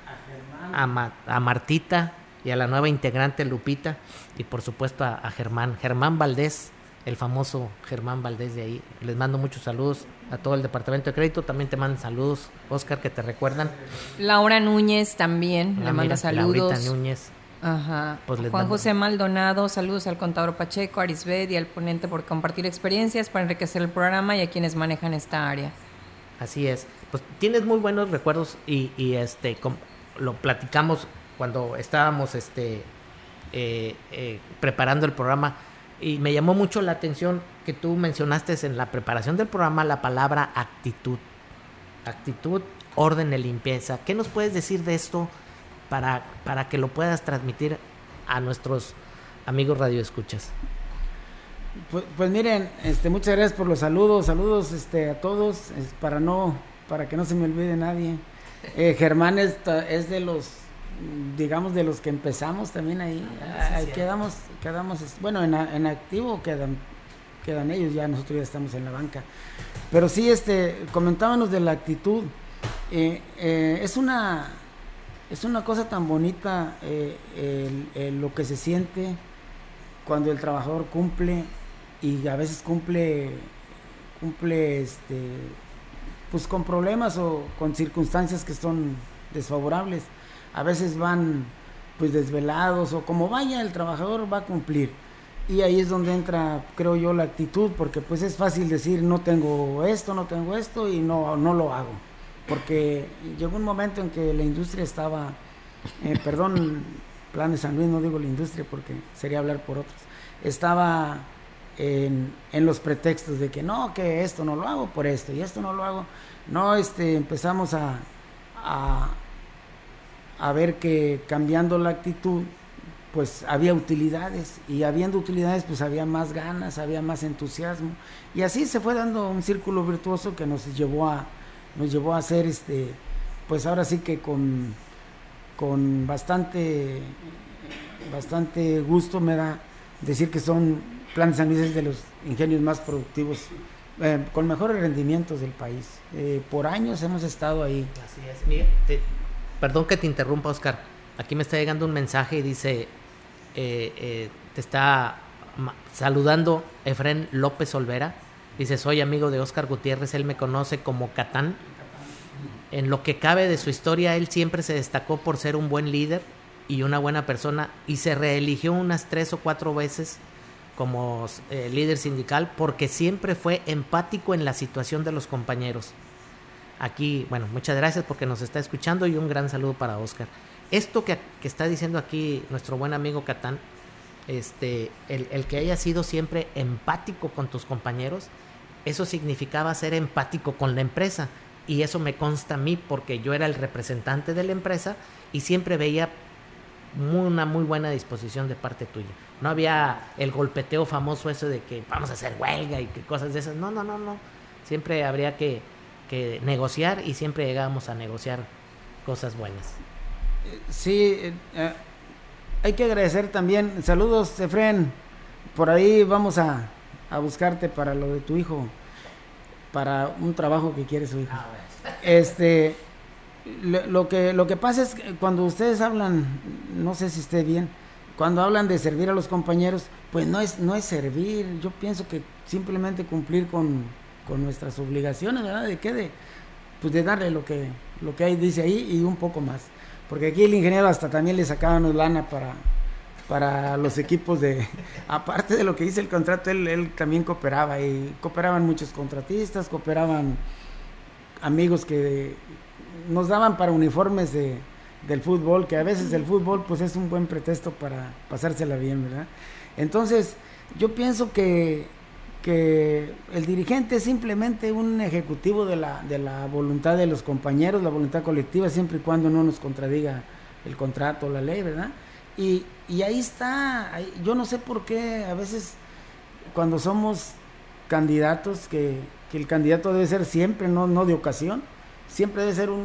a, Martita y a la nueva integrante Lupita y por supuesto a, Germán, Germán Valdés el famoso Germán Valdés de ahí. Les mando muchos saludos a todo el departamento de crédito. También te mandan saludos, Oscar, que te recuerdan. Laura Núñez también Ah, le manda saludos. Laurita Núñez. Ajá. Pues Juan mando- José Maldonado, saludos al contador Pacheco, a Arisbet y al ponente por compartir experiencias para enriquecer el programa y a quienes manejan esta área. Así es. Pues tienes muy buenos recuerdos y, y, este com- lo platicamos cuando estábamos este eh, eh, preparando el programa y me llamó mucho la atención que tú mencionaste en la preparación del programa la palabra actitud. Actitud, orden y limpieza. ¿Qué nos puedes decir de esto para, para que lo puedas transmitir a nuestros amigos radioescuchas? Pues, pues miren, este, muchas gracias por los saludos, saludos este, a todos, para no, para que no se me olvide nadie. Eh, Germán es, es de los, digamos, de los que empezamos también ahí. Ahí quedamos, quedamos, bueno, en, en activo quedan, quedan ellos, ya nosotros ya estamos en la banca. Pero sí, este, comentábamos de la actitud. Eh, eh, es una, es una cosa tan bonita eh, el- el- lo que se siente cuando el trabajador cumple y a veces cumple cumple este pues con problemas o con circunstancias que son desfavorables a veces van pues desvelados o como vaya el trabajador va a cumplir y ahí es donde entra creo yo la actitud porque pues es fácil decir no tengo esto no tengo esto y no no lo hago porque llegó un momento en que la industria estaba eh, perdón plan de San Luis no digo la industria porque sería hablar por otros estaba en, en los pretextos de que no, que esto no lo hago por esto y esto no lo hago. No, este, empezamos a, a, a ver que cambiando la actitud, pues había utilidades y habiendo utilidades, pues había más ganas, había más entusiasmo y así se fue dando un círculo virtuoso que nos llevó a, nos llevó a hacer, este, pues ahora sí que con, con bastante, bastante gusto me da decir que son Plan de San Luis es de los ingenios más productivos, eh, con mejores rendimientos del país. Eh, por años hemos estado ahí. Así es. Te- perdón que te interrumpa, Oscar. Aquí me está llegando un mensaje y dice, eh, eh, te está saludando Efren López Olvera. Dice, soy amigo de Oscar Gutiérrez, él me conoce como Catán. En lo que cabe de su historia, él siempre se destacó por ser un buen líder y una buena persona y se reeligió unas tres o cuatro veces como eh, líder sindical porque siempre fue empático en la situación de los compañeros. Aquí, bueno, muchas gracias porque nos está escuchando y un gran saludo para Oscar. Esto que, que está diciendo aquí nuestro buen amigo Catán, este, el, el que haya sido siempre empático con tus compañeros, eso significaba ser empático con la empresa. Y eso me consta a mí porque yo era el representante de la empresa y siempre veía una muy buena disposición de parte tuya. No había el golpeteo famoso eso de que vamos a hacer huelga y que cosas de esas. No, no, no, no. Siempre habría que, que negociar y siempre llegábamos a negociar cosas buenas. Sí, eh, eh, hay que agradecer también. Saludos, Efren. Por ahí vamos a, a buscarte para lo de tu hijo, para un trabajo que quiere su hijo. Este, lo, lo que lo que pasa es que cuando ustedes hablan, no sé si esté bien, cuando hablan de servir a los compañeros, pues no es no es servir. Yo pienso que simplemente cumplir con, con nuestras obligaciones, ¿verdad? ¿De qué? De, pues de darle lo que lo que hay dice ahí y un poco más. Porque aquí el ingeniero hasta también le sacaban lana para para los equipos de aparte de lo que dice el contrato él, también cooperaba y cooperaban muchos contratistas cooperaban amigos que nos daban para uniformes de, del fútbol que a veces el fútbol pues es un buen pretexto para pasársela bien verdad entonces yo pienso que que el dirigente es simplemente un ejecutivo de la, de la voluntad de los compañeros, la voluntad colectiva, siempre y cuando no nos contradiga el contrato la ley, ¿verdad? Y, y ahí está, yo no sé por qué a veces cuando somos candidatos, que, que el candidato debe ser siempre, no, no de ocasión, siempre debe ser un-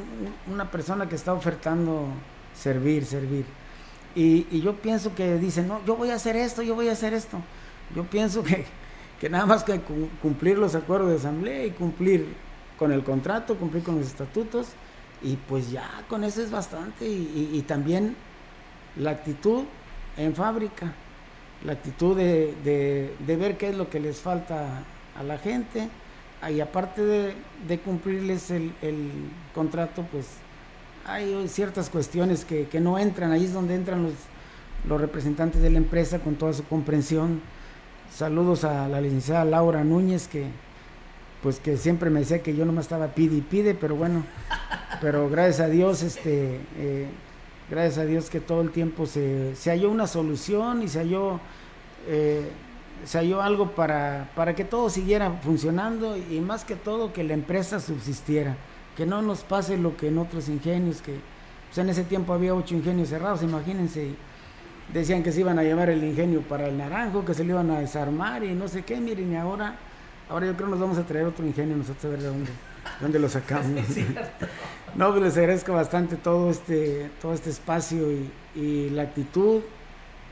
un- una persona que está ofertando servir, servir. Y, y yo pienso que dicen, no, yo voy a hacer esto, yo voy a hacer esto. Yo pienso que, que nada más que cu- cumplir los acuerdos de asamblea y cumplir con el contrato, cumplir con los estatutos, y pues ya con eso es bastante. Y, también la actitud en fábrica. la actitud de, ver qué es lo que les falta a la gente y aparte de, cumplirles el, contrato, pues hay ciertas cuestiones que, no entran, ahí es donde entran los, los representantes de la empresa con toda su comprensión. Saludos a la licenciada Laura Núñez, que pues que siempre me decía que yo nomás estaba pide y pide, pero bueno, pero gracias a Dios, este, eh, gracias a Dios que todo el tiempo se, se halló una solución y se halló, eh, se halló algo para, para que todo siguiera funcionando y más que todo que la empresa subsistiera, que no nos pase lo que en otros ingenios, que pues en ese tiempo había ocho ingenios cerrados, imagínense, decían que se iban a llevar el ingenio para el naranjo, que se lo iban a desarmar y no sé qué, miren, y ahora, ahora yo creo que nos vamos a traer otro ingenio nosotros a ver de dónde, dónde lo sacamos. no, pues les agradezco bastante todo este, todo este espacio y, y la actitud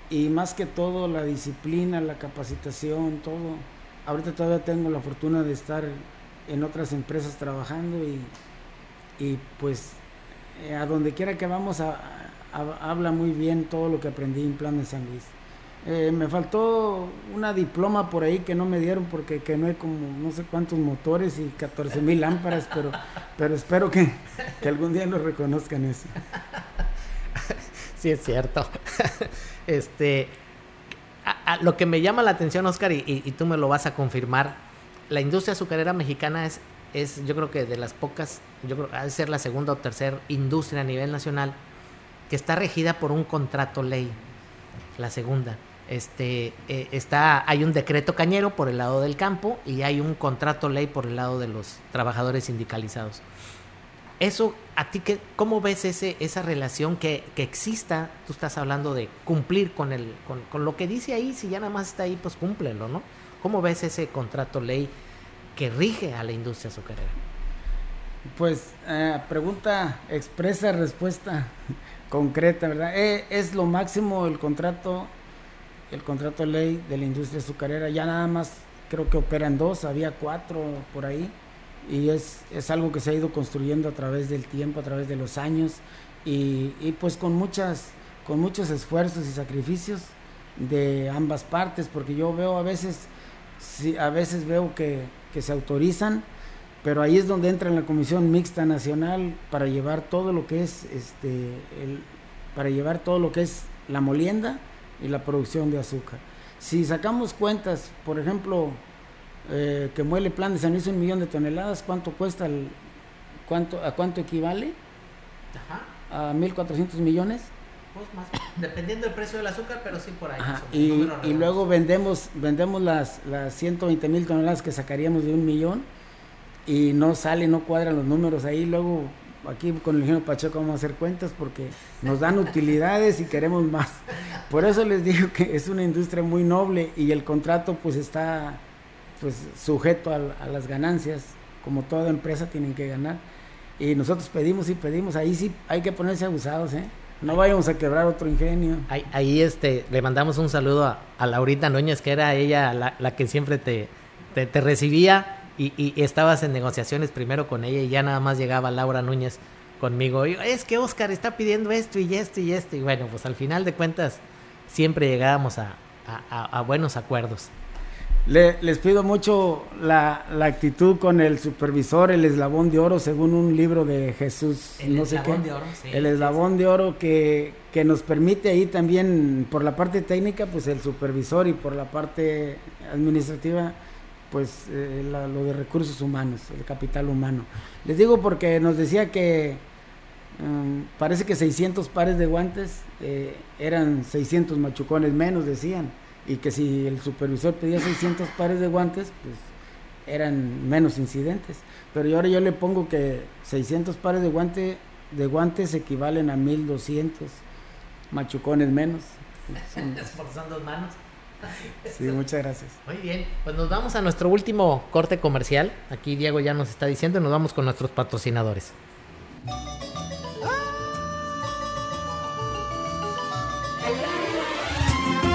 y más que todo la disciplina, la capacitación, todo. Ahorita todavía tengo la fortuna de estar en otras empresas trabajando y, y pues eh, a donde quiera que vamos a, habla muy bien todo lo que aprendí en Plan de San Luis. Eh, me faltó una diploma por ahí que no me dieron porque que no hay como no sé cuántos motores y 14 mil lámparas, pero, pero espero que, algún día lo reconozcan eso. Sí, es cierto. este, lo que me llama la atención, Oscar, y, y, tú me lo vas a confirmar, la industria azucarera mexicana es, es, yo creo que de las pocas, yo creo ha de ser la segunda o tercera industria a nivel nacional que está regida por un contrato ley, la segunda. Este, eh, está, hay un decreto cañero por el lado del campo y hay un contrato ley por el lado de los trabajadores sindicalizados. Eso, ¿a ti qué, cómo ves ese, esa relación que, que exista? Tú estás hablando de cumplir con, el, con, con, lo que dice ahí, si ya nada más está ahí, pues cúmplelo, ¿no? ¿Cómo ves ese contrato ley que rige a la industria azucarera? Pues, eh, pregunta expresa, respuesta concreta, ¿verdad? Eh, es lo máximo el contrato, el contrato ley de la industria azucarera. Ya nada más creo que operan dos, había cuatro por ahí. Y es, es algo que se ha ido construyendo a través del tiempo, a través de los años. Y, y pues con muchas, con muchos esfuerzos y sacrificios de ambas partes, porque yo veo a veces, a veces veo que, que se autorizan pero ahí es donde entra en la Comisión Mixta Nacional para llevar todo lo que es este el, para llevar todo lo que es la molienda y la producción de azúcar. Si sacamos cuentas, por ejemplo, eh, que muele plan de San Luis un millón de toneladas, ¿cuánto cuesta el, cuánto, a cuánto equivale? Ajá. A 1.400 millones. Pues más, dependiendo del precio del azúcar, pero sí por ahí. Y, y, luego vendemos, vendemos las, las 120 mil toneladas que sacaríamos de un millón y no sale, no cuadran los números ahí, luego aquí con el ingeniero Pacheco vamos a hacer cuentas porque nos dan utilidades y queremos más. Por eso les digo que es una industria muy noble y el contrato pues está pues sujeto a, las ganancias, como toda empresa tienen que ganar. Y nosotros pedimos y pedimos, ahí sí hay que ponerse abusados, ¿eh? No vayamos a quebrar otro ingenio. Ahí, este, le mandamos un saludo a, a Laurita Núñez, que era ella la, que siempre te, te, te recibía y, estabas en negociaciones primero con ella y ya nada más llegaba Laura Núñez conmigo. Y, es que Oscar está pidiendo esto y esto y esto. Y bueno, pues al final de cuentas siempre llegábamos a, buenos acuerdos. les pido mucho la, actitud con el supervisor, el eslabón de oro, según un libro de Jesús. El eslabón de oro, sí. El eslabón de oro que, que nos permite ahí también, por la parte técnica, pues el supervisor y por la parte administrativa, pues eh, lo de recursos humanos, el capital humano. Les digo porque nos decía que mm, parece que 600 pares de guantes eh, eran 600 machucones menos, decían, y que si el supervisor pedía 600 pares de guantes, pues eran menos incidentes. Pero ahora yo le pongo que 600 pares de, guante, de guantes equivalen a 1200 machucones menos. Manos. Sí, muchas gracias. Muy bien, pues nos vamos a nuestro último corte comercial. Aquí Diego ya nos está diciendo, nos vamos con nuestros patrocinadores.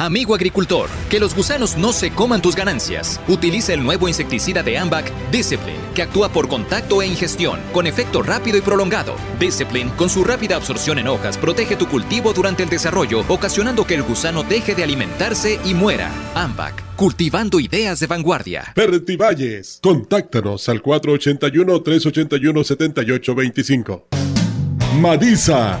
Amigo agricultor, que los gusanos no se coman tus ganancias. Utiliza el nuevo insecticida de Ambac, Discipline, que actúa por contacto e ingestión, con efecto rápido y prolongado. Discipline, con su rápida absorción en hojas, protege tu cultivo durante el desarrollo, ocasionando que el gusano deje de alimentarse y muera. Ambac, cultivando ideas de vanguardia. Valles, contáctanos al 481-381-7825. Madisa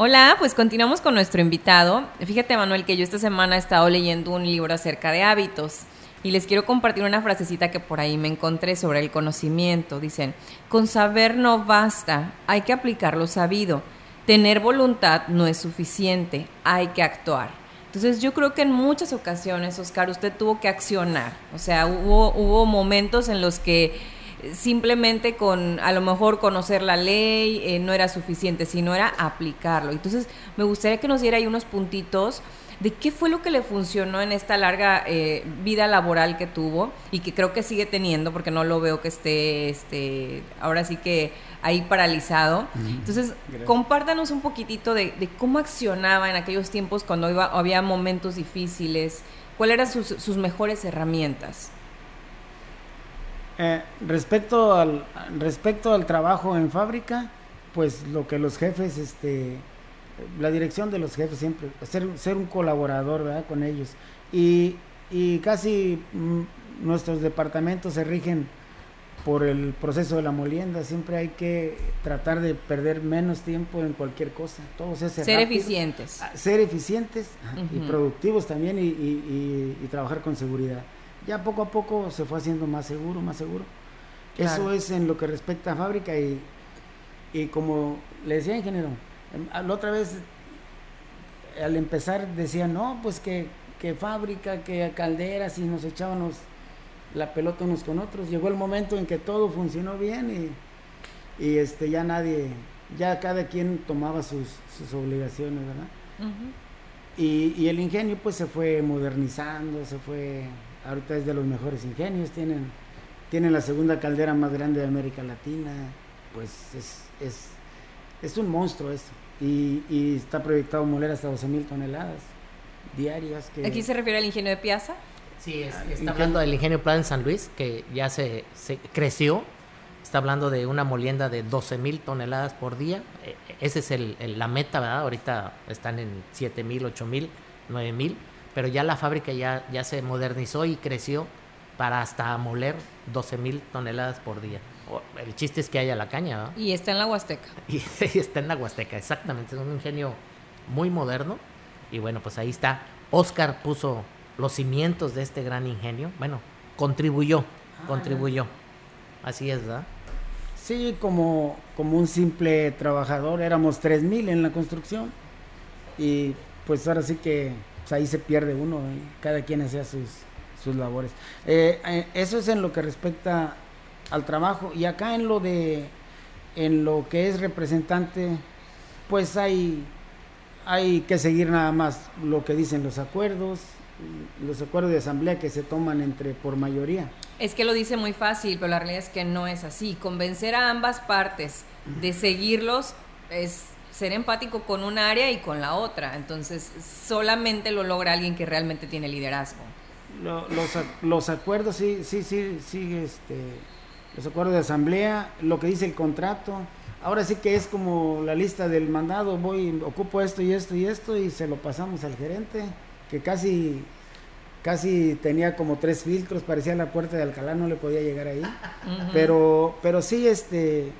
Hola, pues continuamos con nuestro invitado. Fíjate, Manuel, que yo esta semana he estado leyendo un libro acerca de hábitos y les quiero compartir una frasecita que por ahí me encontré sobre el conocimiento. Dicen, con saber no basta, hay que aplicar lo sabido. Tener voluntad no es suficiente, hay que actuar. Entonces yo creo que en muchas ocasiones, Oscar, usted tuvo que accionar. O sea, hubo, hubo momentos en los que simplemente con a lo mejor conocer la ley eh, no era suficiente, sino era aplicarlo. Entonces, me gustaría que nos diera ahí unos puntitos de qué fue lo que le funcionó en esta larga eh, vida laboral que tuvo y que creo que sigue teniendo, porque no lo veo que esté, este, ahora sí que ahí paralizado. Entonces, compártanos un poquitito de, cómo accionaba en aquellos tiempos cuando iba, había momentos difíciles, cuáles eran sus, sus mejores herramientas. Eh, respecto, al, respecto al trabajo en fábrica, pues lo que los jefes, este, la dirección de los jefes siempre, ser, ser un colaborador ¿verdad? con ellos. Y, y casi mm, nuestros departamentos se rigen por el proceso de la molienda. Siempre hay que tratar de perder menos tiempo en cualquier cosa. Todo se ser eficientes. Ah, ser eficientes y productivos también y, y trabajar con seguridad ya poco a poco se fue haciendo más seguro, más seguro. Eso es en lo que respecta a fábrica y, y como le decía ingeniero, em, la otra vez al empezar decía, no, pues que, que fábrica, que calderas y nos echábamos la pelota unos con otros. Llegó el momento en que todo funcionó bien y, y este ya nadie, ya cada quien tomaba sus, sus obligaciones, ¿verdad? y, y el ingenio pues se fue modernizando, se fue ahorita es de los mejores ingenios, tienen, tienen la segunda caldera más grande de América Latina, pues es, es, es un monstruo eso. Y, y, está proyectado moler hasta 12 mil toneladas diarias. Que, ¿Aquí se refiere al ingenio de Piazza? Sí, está hablando del ingenio Plan San Luis, que ya se, se creció. Está hablando de una molienda de 12 mil toneladas por día. E, esa es el, la meta, ¿verdad? Ahorita están en 7 mil, 8 mil, 9 mil pero ya la fábrica ya, ya se modernizó y creció para hasta moler 12 mil toneladas por día. El chiste es que haya la caña, ¿no? Y está en la Huasteca. Y, está en la Huasteca, exactamente. Es un ingenio muy moderno. Y bueno, pues ahí está. Oscar puso los cimientos de este gran ingenio. Bueno, contribuyó, ah. contribuyó. Así es, ¿verdad? Sí, como, como un simple trabajador, éramos 3 mil en la construcción. Y pues ahora sí que pues, ahí se pierde uno, ¿eh? cada quien hacía sus, sus labores. Eh, eh, eso es en lo que respecta al trabajo y acá en lo de en lo que es representante pues hay hay que seguir nada más lo que dicen los acuerdos los acuerdos de asamblea que se toman entre por mayoría es que lo dice muy fácil pero la realidad es que no es así convencer a ambas partes de seguirlos es ser empático con un área y con la otra. Entonces, solamente lo logra alguien que realmente tiene liderazgo. los, los, acuerdos, sí, sí, sí, sí, este, los acuerdos de asamblea, lo que dice el contrato, ahora sí que es como la lista del mandado, voy, ocupo esto y esto y esto y se lo pasamos al gerente, que casi casi tenía como tres filtros, parecía la puerta de Alcalá, no le podía llegar ahí. Pero pero sí este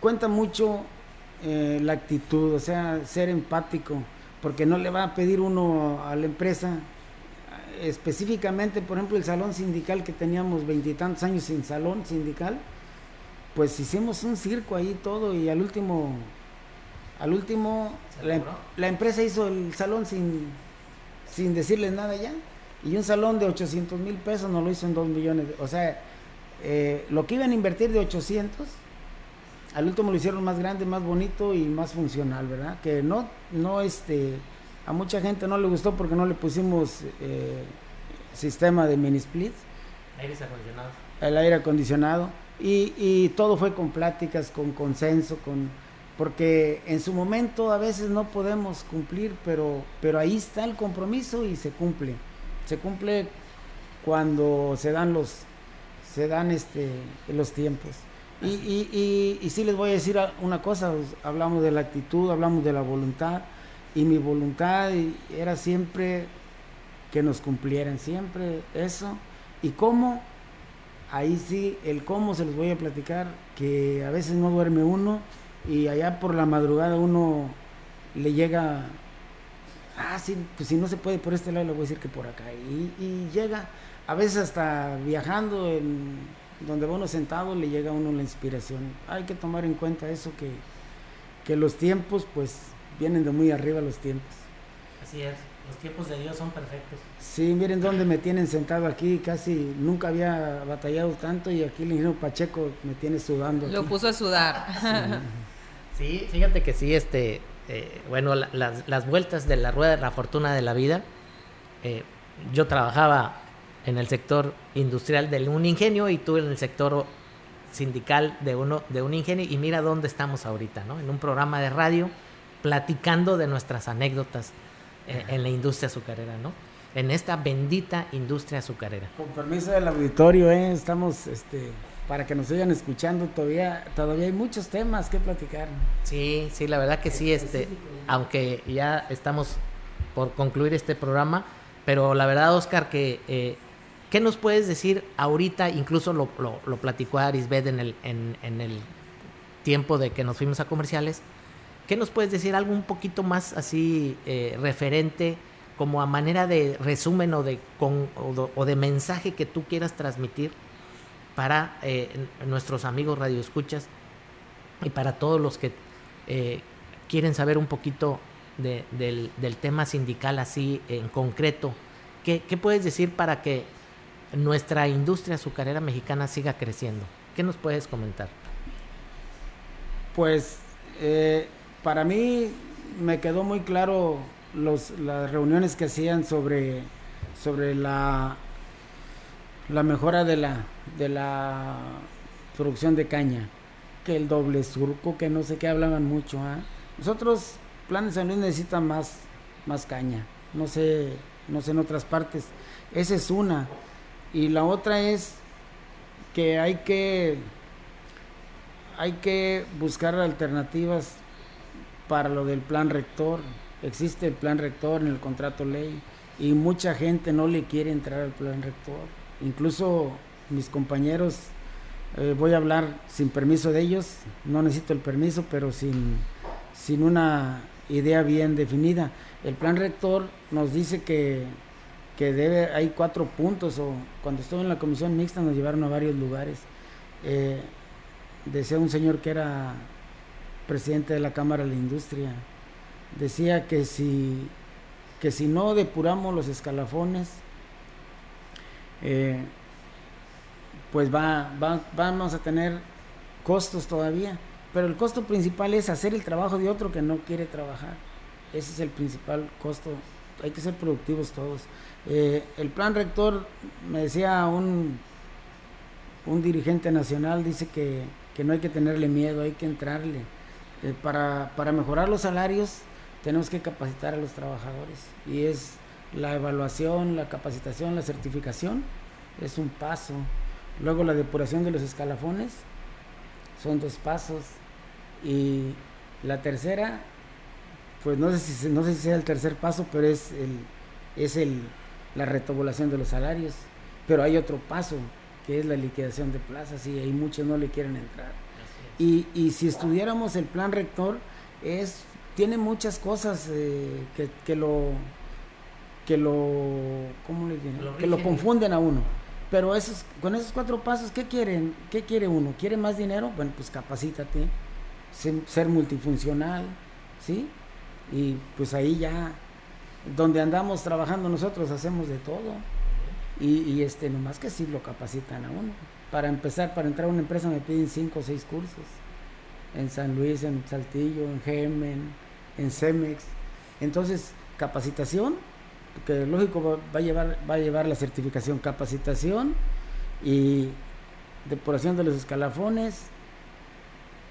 cuenta mucho eh, la actitud, o sea, ser empático, porque no le va a pedir uno a la empresa específicamente, por ejemplo, el salón sindical que teníamos veintitantos años sin salón sindical, pues hicimos un circo ahí todo y al último, al último, la, empresa hizo el salón sin, sin decirles nada ya. Y un salón de 800 mil pesos no lo hizo en 2 millones. O sea, eh, lo que iban a invertir de 800, al último lo hicieron más grande, más bonito y más funcional, ¿verdad? Que no, no, este, a mucha gente no le gustó porque no le pusimos eh, sistema de mini splits. Aires acondicionados. El aire acondicionado y, todo fue con pláticas, con consenso, con porque en su momento a veces no podemos cumplir, pero, pero ahí está el compromiso y se cumple. Se cumple cuando se dan los, se dan este, los tiempos. Y, y, y, sí les voy a decir una cosa, hablamos de la actitud, hablamos de la voluntad, y mi voluntad era siempre que nos cumplieran, siempre eso. ¿Y cómo? ahí sí, el cómo se los voy a platicar, que a veces no duerme uno y allá por la madrugada uno le llega, ah, sí, pues si no se puede por este lado, le voy a decir que por acá. Y, llega, a veces hasta viajando, en donde va uno sentado, le llega a uno la inspiración. Hay que tomar en cuenta eso, que, que los tiempos, pues, vienen de muy arriba los tiempos. Así es. Los tiempos de Dios son perfectos. Sí, miren dónde me tienen sentado aquí, casi nunca había batallado tanto y aquí el ingeniero Pacheco me tiene sudando. Lo puso a sudar. Sí, fíjate que sí, este, eh, bueno, las, vueltas de la rueda de la fortuna de la vida, eh, yo trabajaba en el sector industrial de un ingenio y tú en el sector sindical de uno de un ingenio y mira dónde estamos ahorita, ¿no? En un programa de radio platicando de nuestras anécdotas en, la industria azucarera, ¿no? En esta bendita industria azucarera. Con permiso del auditorio, ¿eh? estamos, este, para que nos sigan escuchando, todavía, todavía hay muchos temas que platicar. Sí, sí, la verdad que sí, este, aunque ya estamos por concluir este programa, pero la verdad, Oscar, que eh, ¿qué nos puedes decir ahorita? Incluso lo, lo, platicó Arisbed en el, en, el tiempo de que nos fuimos a comerciales ¿Qué nos puedes decir? Algo un poquito más así eh, referente, como a manera de resumen o de, o, de mensaje que tú quieras transmitir para eh, nuestros amigos radioescuchas y para todos los que eh, quieren saber un poquito del, tema sindical así en concreto. ¿Qué, ¿Qué, puedes decir para que nuestra industria azucarera mexicana siga creciendo? ¿Qué nos puedes comentar? Pues para mí me quedó muy claro los, las reuniones que hacían sobre, sobre la, la mejora de la, de la producción de caña, que el doble surco, que no sé qué hablaban mucho. ¿ah? Nosotros, Planes San Luis necesita más, más caña, no sé, no sé en otras partes. Esa es una. Y la otra es que hay que, hay que buscar alternativas para lo del plan rector. Existe el plan rector en el contrato ley y mucha gente no le quiere entrar al plan rector. Incluso mis compañeros, eh, voy a hablar sin permiso de ellos, no necesito el permiso, pero sin, sin una idea bien definida. El plan rector nos dice que, que debe, hay cuatro puntos, o cuando estuve en la comisión mixta nos llevaron a varios lugares. Eh, decía un señor que era presidente de la Cámara de la Industria, decía que si, que si no depuramos los escalafones, eh, pues va, vamos a tener costos todavía. Pero el costo principal es hacer el trabajo de otro que no quiere trabajar. Ese es el principal costo. Hay que ser productivos todos. Eh, el plan rector, me decía un, un dirigente nacional, dice que, que no hay que tenerle miedo, hay que entrarle. Eh, para, para mejorar los salarios tenemos que capacitar a los trabajadores. Y es la evaluación, la capacitación, la certificación es un paso. Luego la depuración de los escalafones son dos pasos. Y la tercera, pues no sé si, no sé si sea el tercer paso, pero es, el, es el, la retobulación de los salarios. Pero hay otro paso, que es la liquidación de plazas, y ahí muchos no le quieren entrar. Y, y si estudiáramos el plan rector, es tiene muchas cosas eh, que, que, lo que lo ¿cómo le que lo confunden a uno. Pero esos con esos cuatro pasos qué quieren qué quiere uno quiere más dinero bueno pues capacítate ser, multifuncional sí y pues ahí ya donde andamos trabajando nosotros hacemos de todo. Y, y este nomás que sí lo capacitan a uno. Para empezar para entrar a una empresa me piden cinco o seis cursos. En San Luis, en Saltillo, en Gemen, en Cemex. Entonces, capacitación, que lógico va, a llevar, va a llevar la certificación, capacitación y depuración de los escalafones,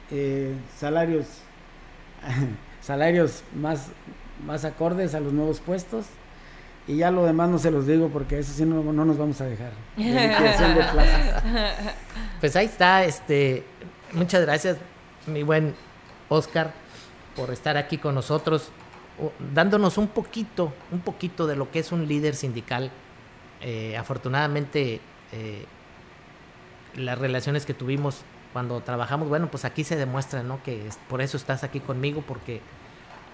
eh, salarios, salarios más, más acordes a los nuevos puestos. Y ya lo demás no se los digo porque eso sí no, no nos vamos a dejar. Pues ahí está, este, muchas gracias mi buen Oscar, por estar aquí con nosotros, dándonos un poquito, un poquito de lo que es un líder sindical. Eh, afortunadamente, eh, las relaciones que tuvimos cuando trabajamos, bueno, pues aquí se demuestra, ¿no? Que por eso estás aquí conmigo, porque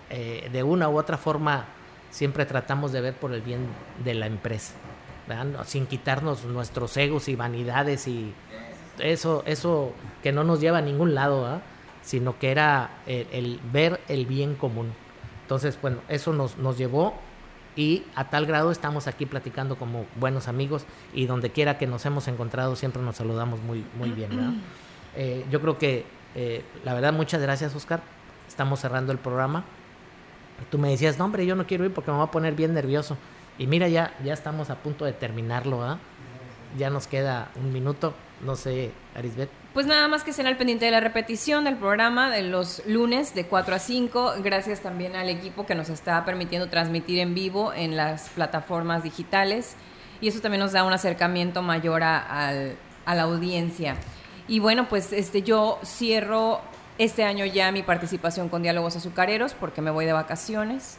eh, de una u otra forma siempre tratamos de ver por el bien de la empresa, sin quitarnos nuestros egos y vanidades y eso, eso que no nos lleva a ningún lado, ¿ah? sino que era el, ver el bien común. Entonces, bueno, eso nos, nos llevó y a tal grado estamos aquí platicando como buenos amigos y donde quiera que nos hemos encontrado siempre nos saludamos muy, muy bien. Eh, yo creo que, eh, la verdad, muchas gracias Oscar. Estamos cerrando el programa. Tú me decías, no hombre, yo no quiero ir porque me voy a poner bien nervioso. Y mira, ya, ya estamos a punto de terminarlo. ¿ah? Ya nos queda un minuto. No sé, Arisbet. Pues nada más que estén al pendiente de la repetición del programa de los lunes de 4 a 5. Gracias también al equipo que nos está permitiendo transmitir en vivo en las plataformas digitales. Y eso también nos da un acercamiento mayor a, la audiencia. Y bueno, pues este, yo cierro este año ya mi participación con Diálogos Azucareros porque me voy de vacaciones.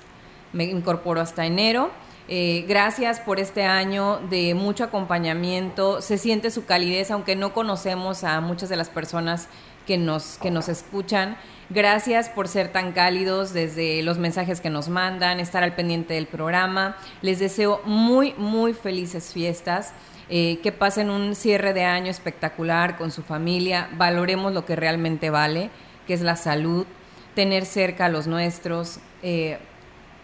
Me incorporo hasta enero. Eh, gracias por este año de mucho acompañamiento. Se siente su calidez, aunque no conocemos a muchas de las personas que nos, que nos escuchan. Gracias por ser tan cálidos desde los mensajes que nos mandan, estar al pendiente del programa. Les deseo muy, muy felices fiestas. Eh, que pasen un cierre de año espectacular con su familia. Valoremos lo que realmente vale, que es la salud, tener cerca a los nuestros. Eh,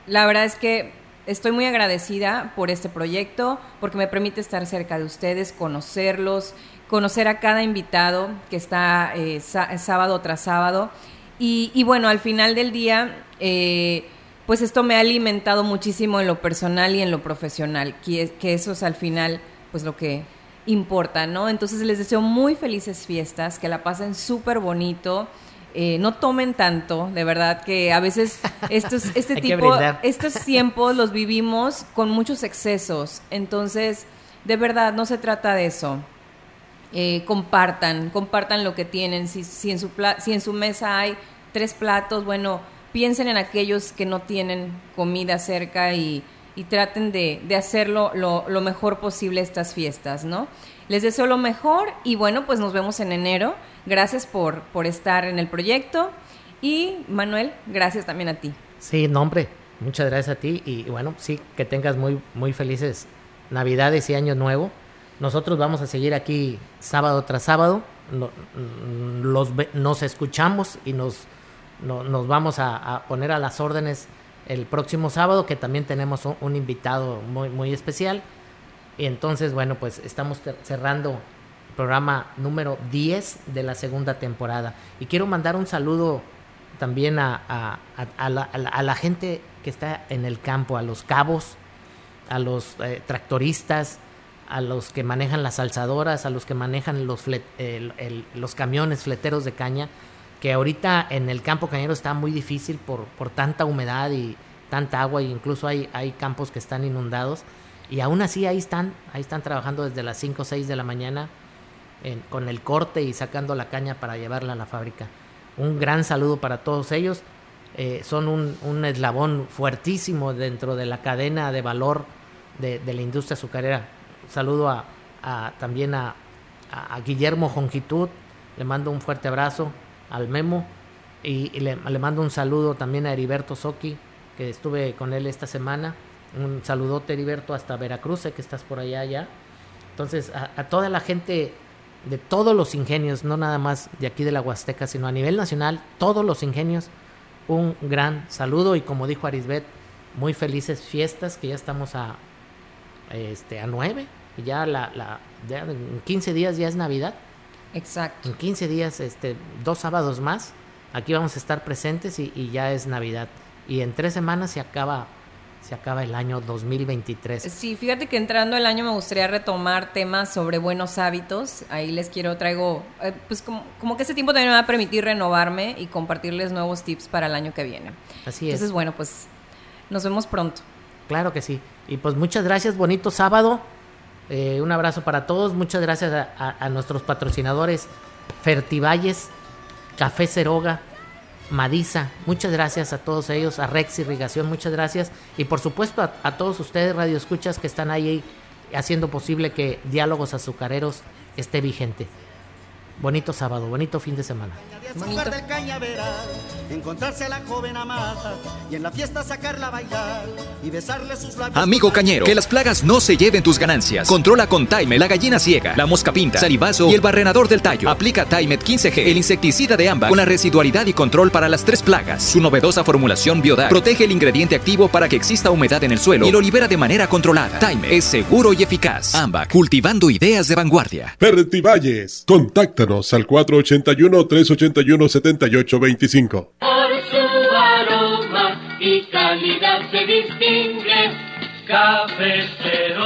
la verdad es que estoy muy agradecida por este proyecto, porque me permite estar cerca de ustedes, conocerlos, conocer a cada invitado que está eh, sábado tras sábado. Y, bueno, al final del día, eh, pues esto me ha alimentado muchísimo en lo personal y en lo profesional, que, que eso es al final pues lo que importa, ¿no? Entonces les deseo muy felices fiestas, que la pasen súper bonito. Eh, no tomen tanto, de verdad que a veces estos, este tipo, estos tiempos los vivimos con muchos excesos. Entonces, de verdad, no se trata de eso. Eh, compartan, compartan lo que tienen. Si, si, en su si en su mesa hay tres platos, bueno, piensen en aquellos que no tienen comida cerca y, traten de, hacerlo lo, lo, mejor posible estas fiestas, ¿no? Les deseo lo mejor y bueno, pues nos vemos en enero. Gracias por, por estar en el proyecto. Y Manuel, gracias también a ti. Sí, no, hombre, muchas gracias a ti. Y bueno, sí, que tengas muy, muy felices Navidades y Año Nuevo. Nosotros vamos a seguir aquí sábado tras sábado. los, nos escuchamos y nos, nos vamos a, poner a las órdenes el próximo sábado, que también tenemos un, invitado muy, muy especial. Y entonces, bueno, pues estamos cerrando programa número 10 de la segunda temporada. Y quiero mandar un saludo también a, a, la, gente que está en el campo, a los cabos, a los eh, tractoristas, a los que manejan las alzadoras, a los que manejan los, los camiones fleteros de caña, que ahorita en el campo cañero está muy difícil por, por tanta humedad y tanta agua, e incluso hay, hay campos que están inundados. Y aún así ahí están, ahí están trabajando desde las 5 o 6 de la mañana con el corte y sacando la caña para llevarla a la fábrica. Un gran saludo para todos ellos. Eh, son un, eslabón fuertísimo dentro de la cadena de valor de, la industria azucarera. Saludo a, también a, Guillermo Jongitud, le mando un fuerte abrazo al Memo y, le, mando un saludo también a Heriberto Soki, que estuve con él esta semana. Un saludote Heriberto hasta Veracruz, que estás por allá ya. Entonces, a, toda la gente de todos los ingenios, no nada más de aquí de la Huasteca, sino a nivel nacional, todos los ingenios, un gran saludo y como dijo Arisbet, muy felices fiestas, que ya estamos a, este, a nueve, y ya, la, la, en 15 días ya es Navidad. Exacto. En 15 días, este, dos sábados más, aquí vamos a estar presentes y, y ya es Navidad. Y en tres semanas se acaba se acaba el año 2023. Sí, fíjate que entrando el año me gustaría retomar temas sobre buenos hábitos. Ahí les quiero, traigo, eh, pues como, como, que ese tiempo también me va a permitir renovarme y compartirles nuevos tips para el año que viene. Así es. Entonces, bueno, pues nos vemos pronto. Claro que sí. Y pues muchas gracias, bonito sábado. Eh, un abrazo para todos. Muchas gracias a, a nuestros patrocinadores Fertivalles, Café Ceroga, Madisa, muchas gracias a todos ellos, a Rex Irrigación, muchas gracias. Y por supuesto a, todos ustedes, Radio Escuchas, que están ahí haciendo posible que Diálogos Azucareros esté vigente. Bonito sábado, bonito fin de semana. Amigo cañero, que las plagas no se lleven tus ganancias. Controla con Time la gallina ciega, la mosca pinta, salivazo y el barrenador del tallo. Aplica Timet 15G, el insecticida de AMBA, con la residualidad y control para las tres plagas. Su novedosa formulación Biodar protege el ingrediente activo para que exista humedad en el suelo y lo libera de manera controlada. Time es seguro y eficaz. AMBA, cultivando ideas de vanguardia. Valles, contáctanos al 481 381 78 825. Por su aroma y calidad se distingue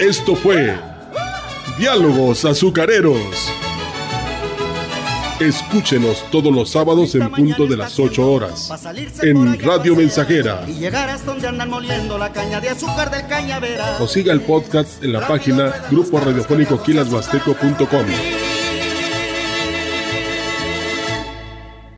Esto fue Diálogos Azucareros. Escúchenos todos los sábados en punto de las 8 horas en Radio Mensajera. Y llegarás donde andan moliendo la caña de azúcar del cañaveral. O siga el podcast en la página grupo radiofónico quilashuasteco.com.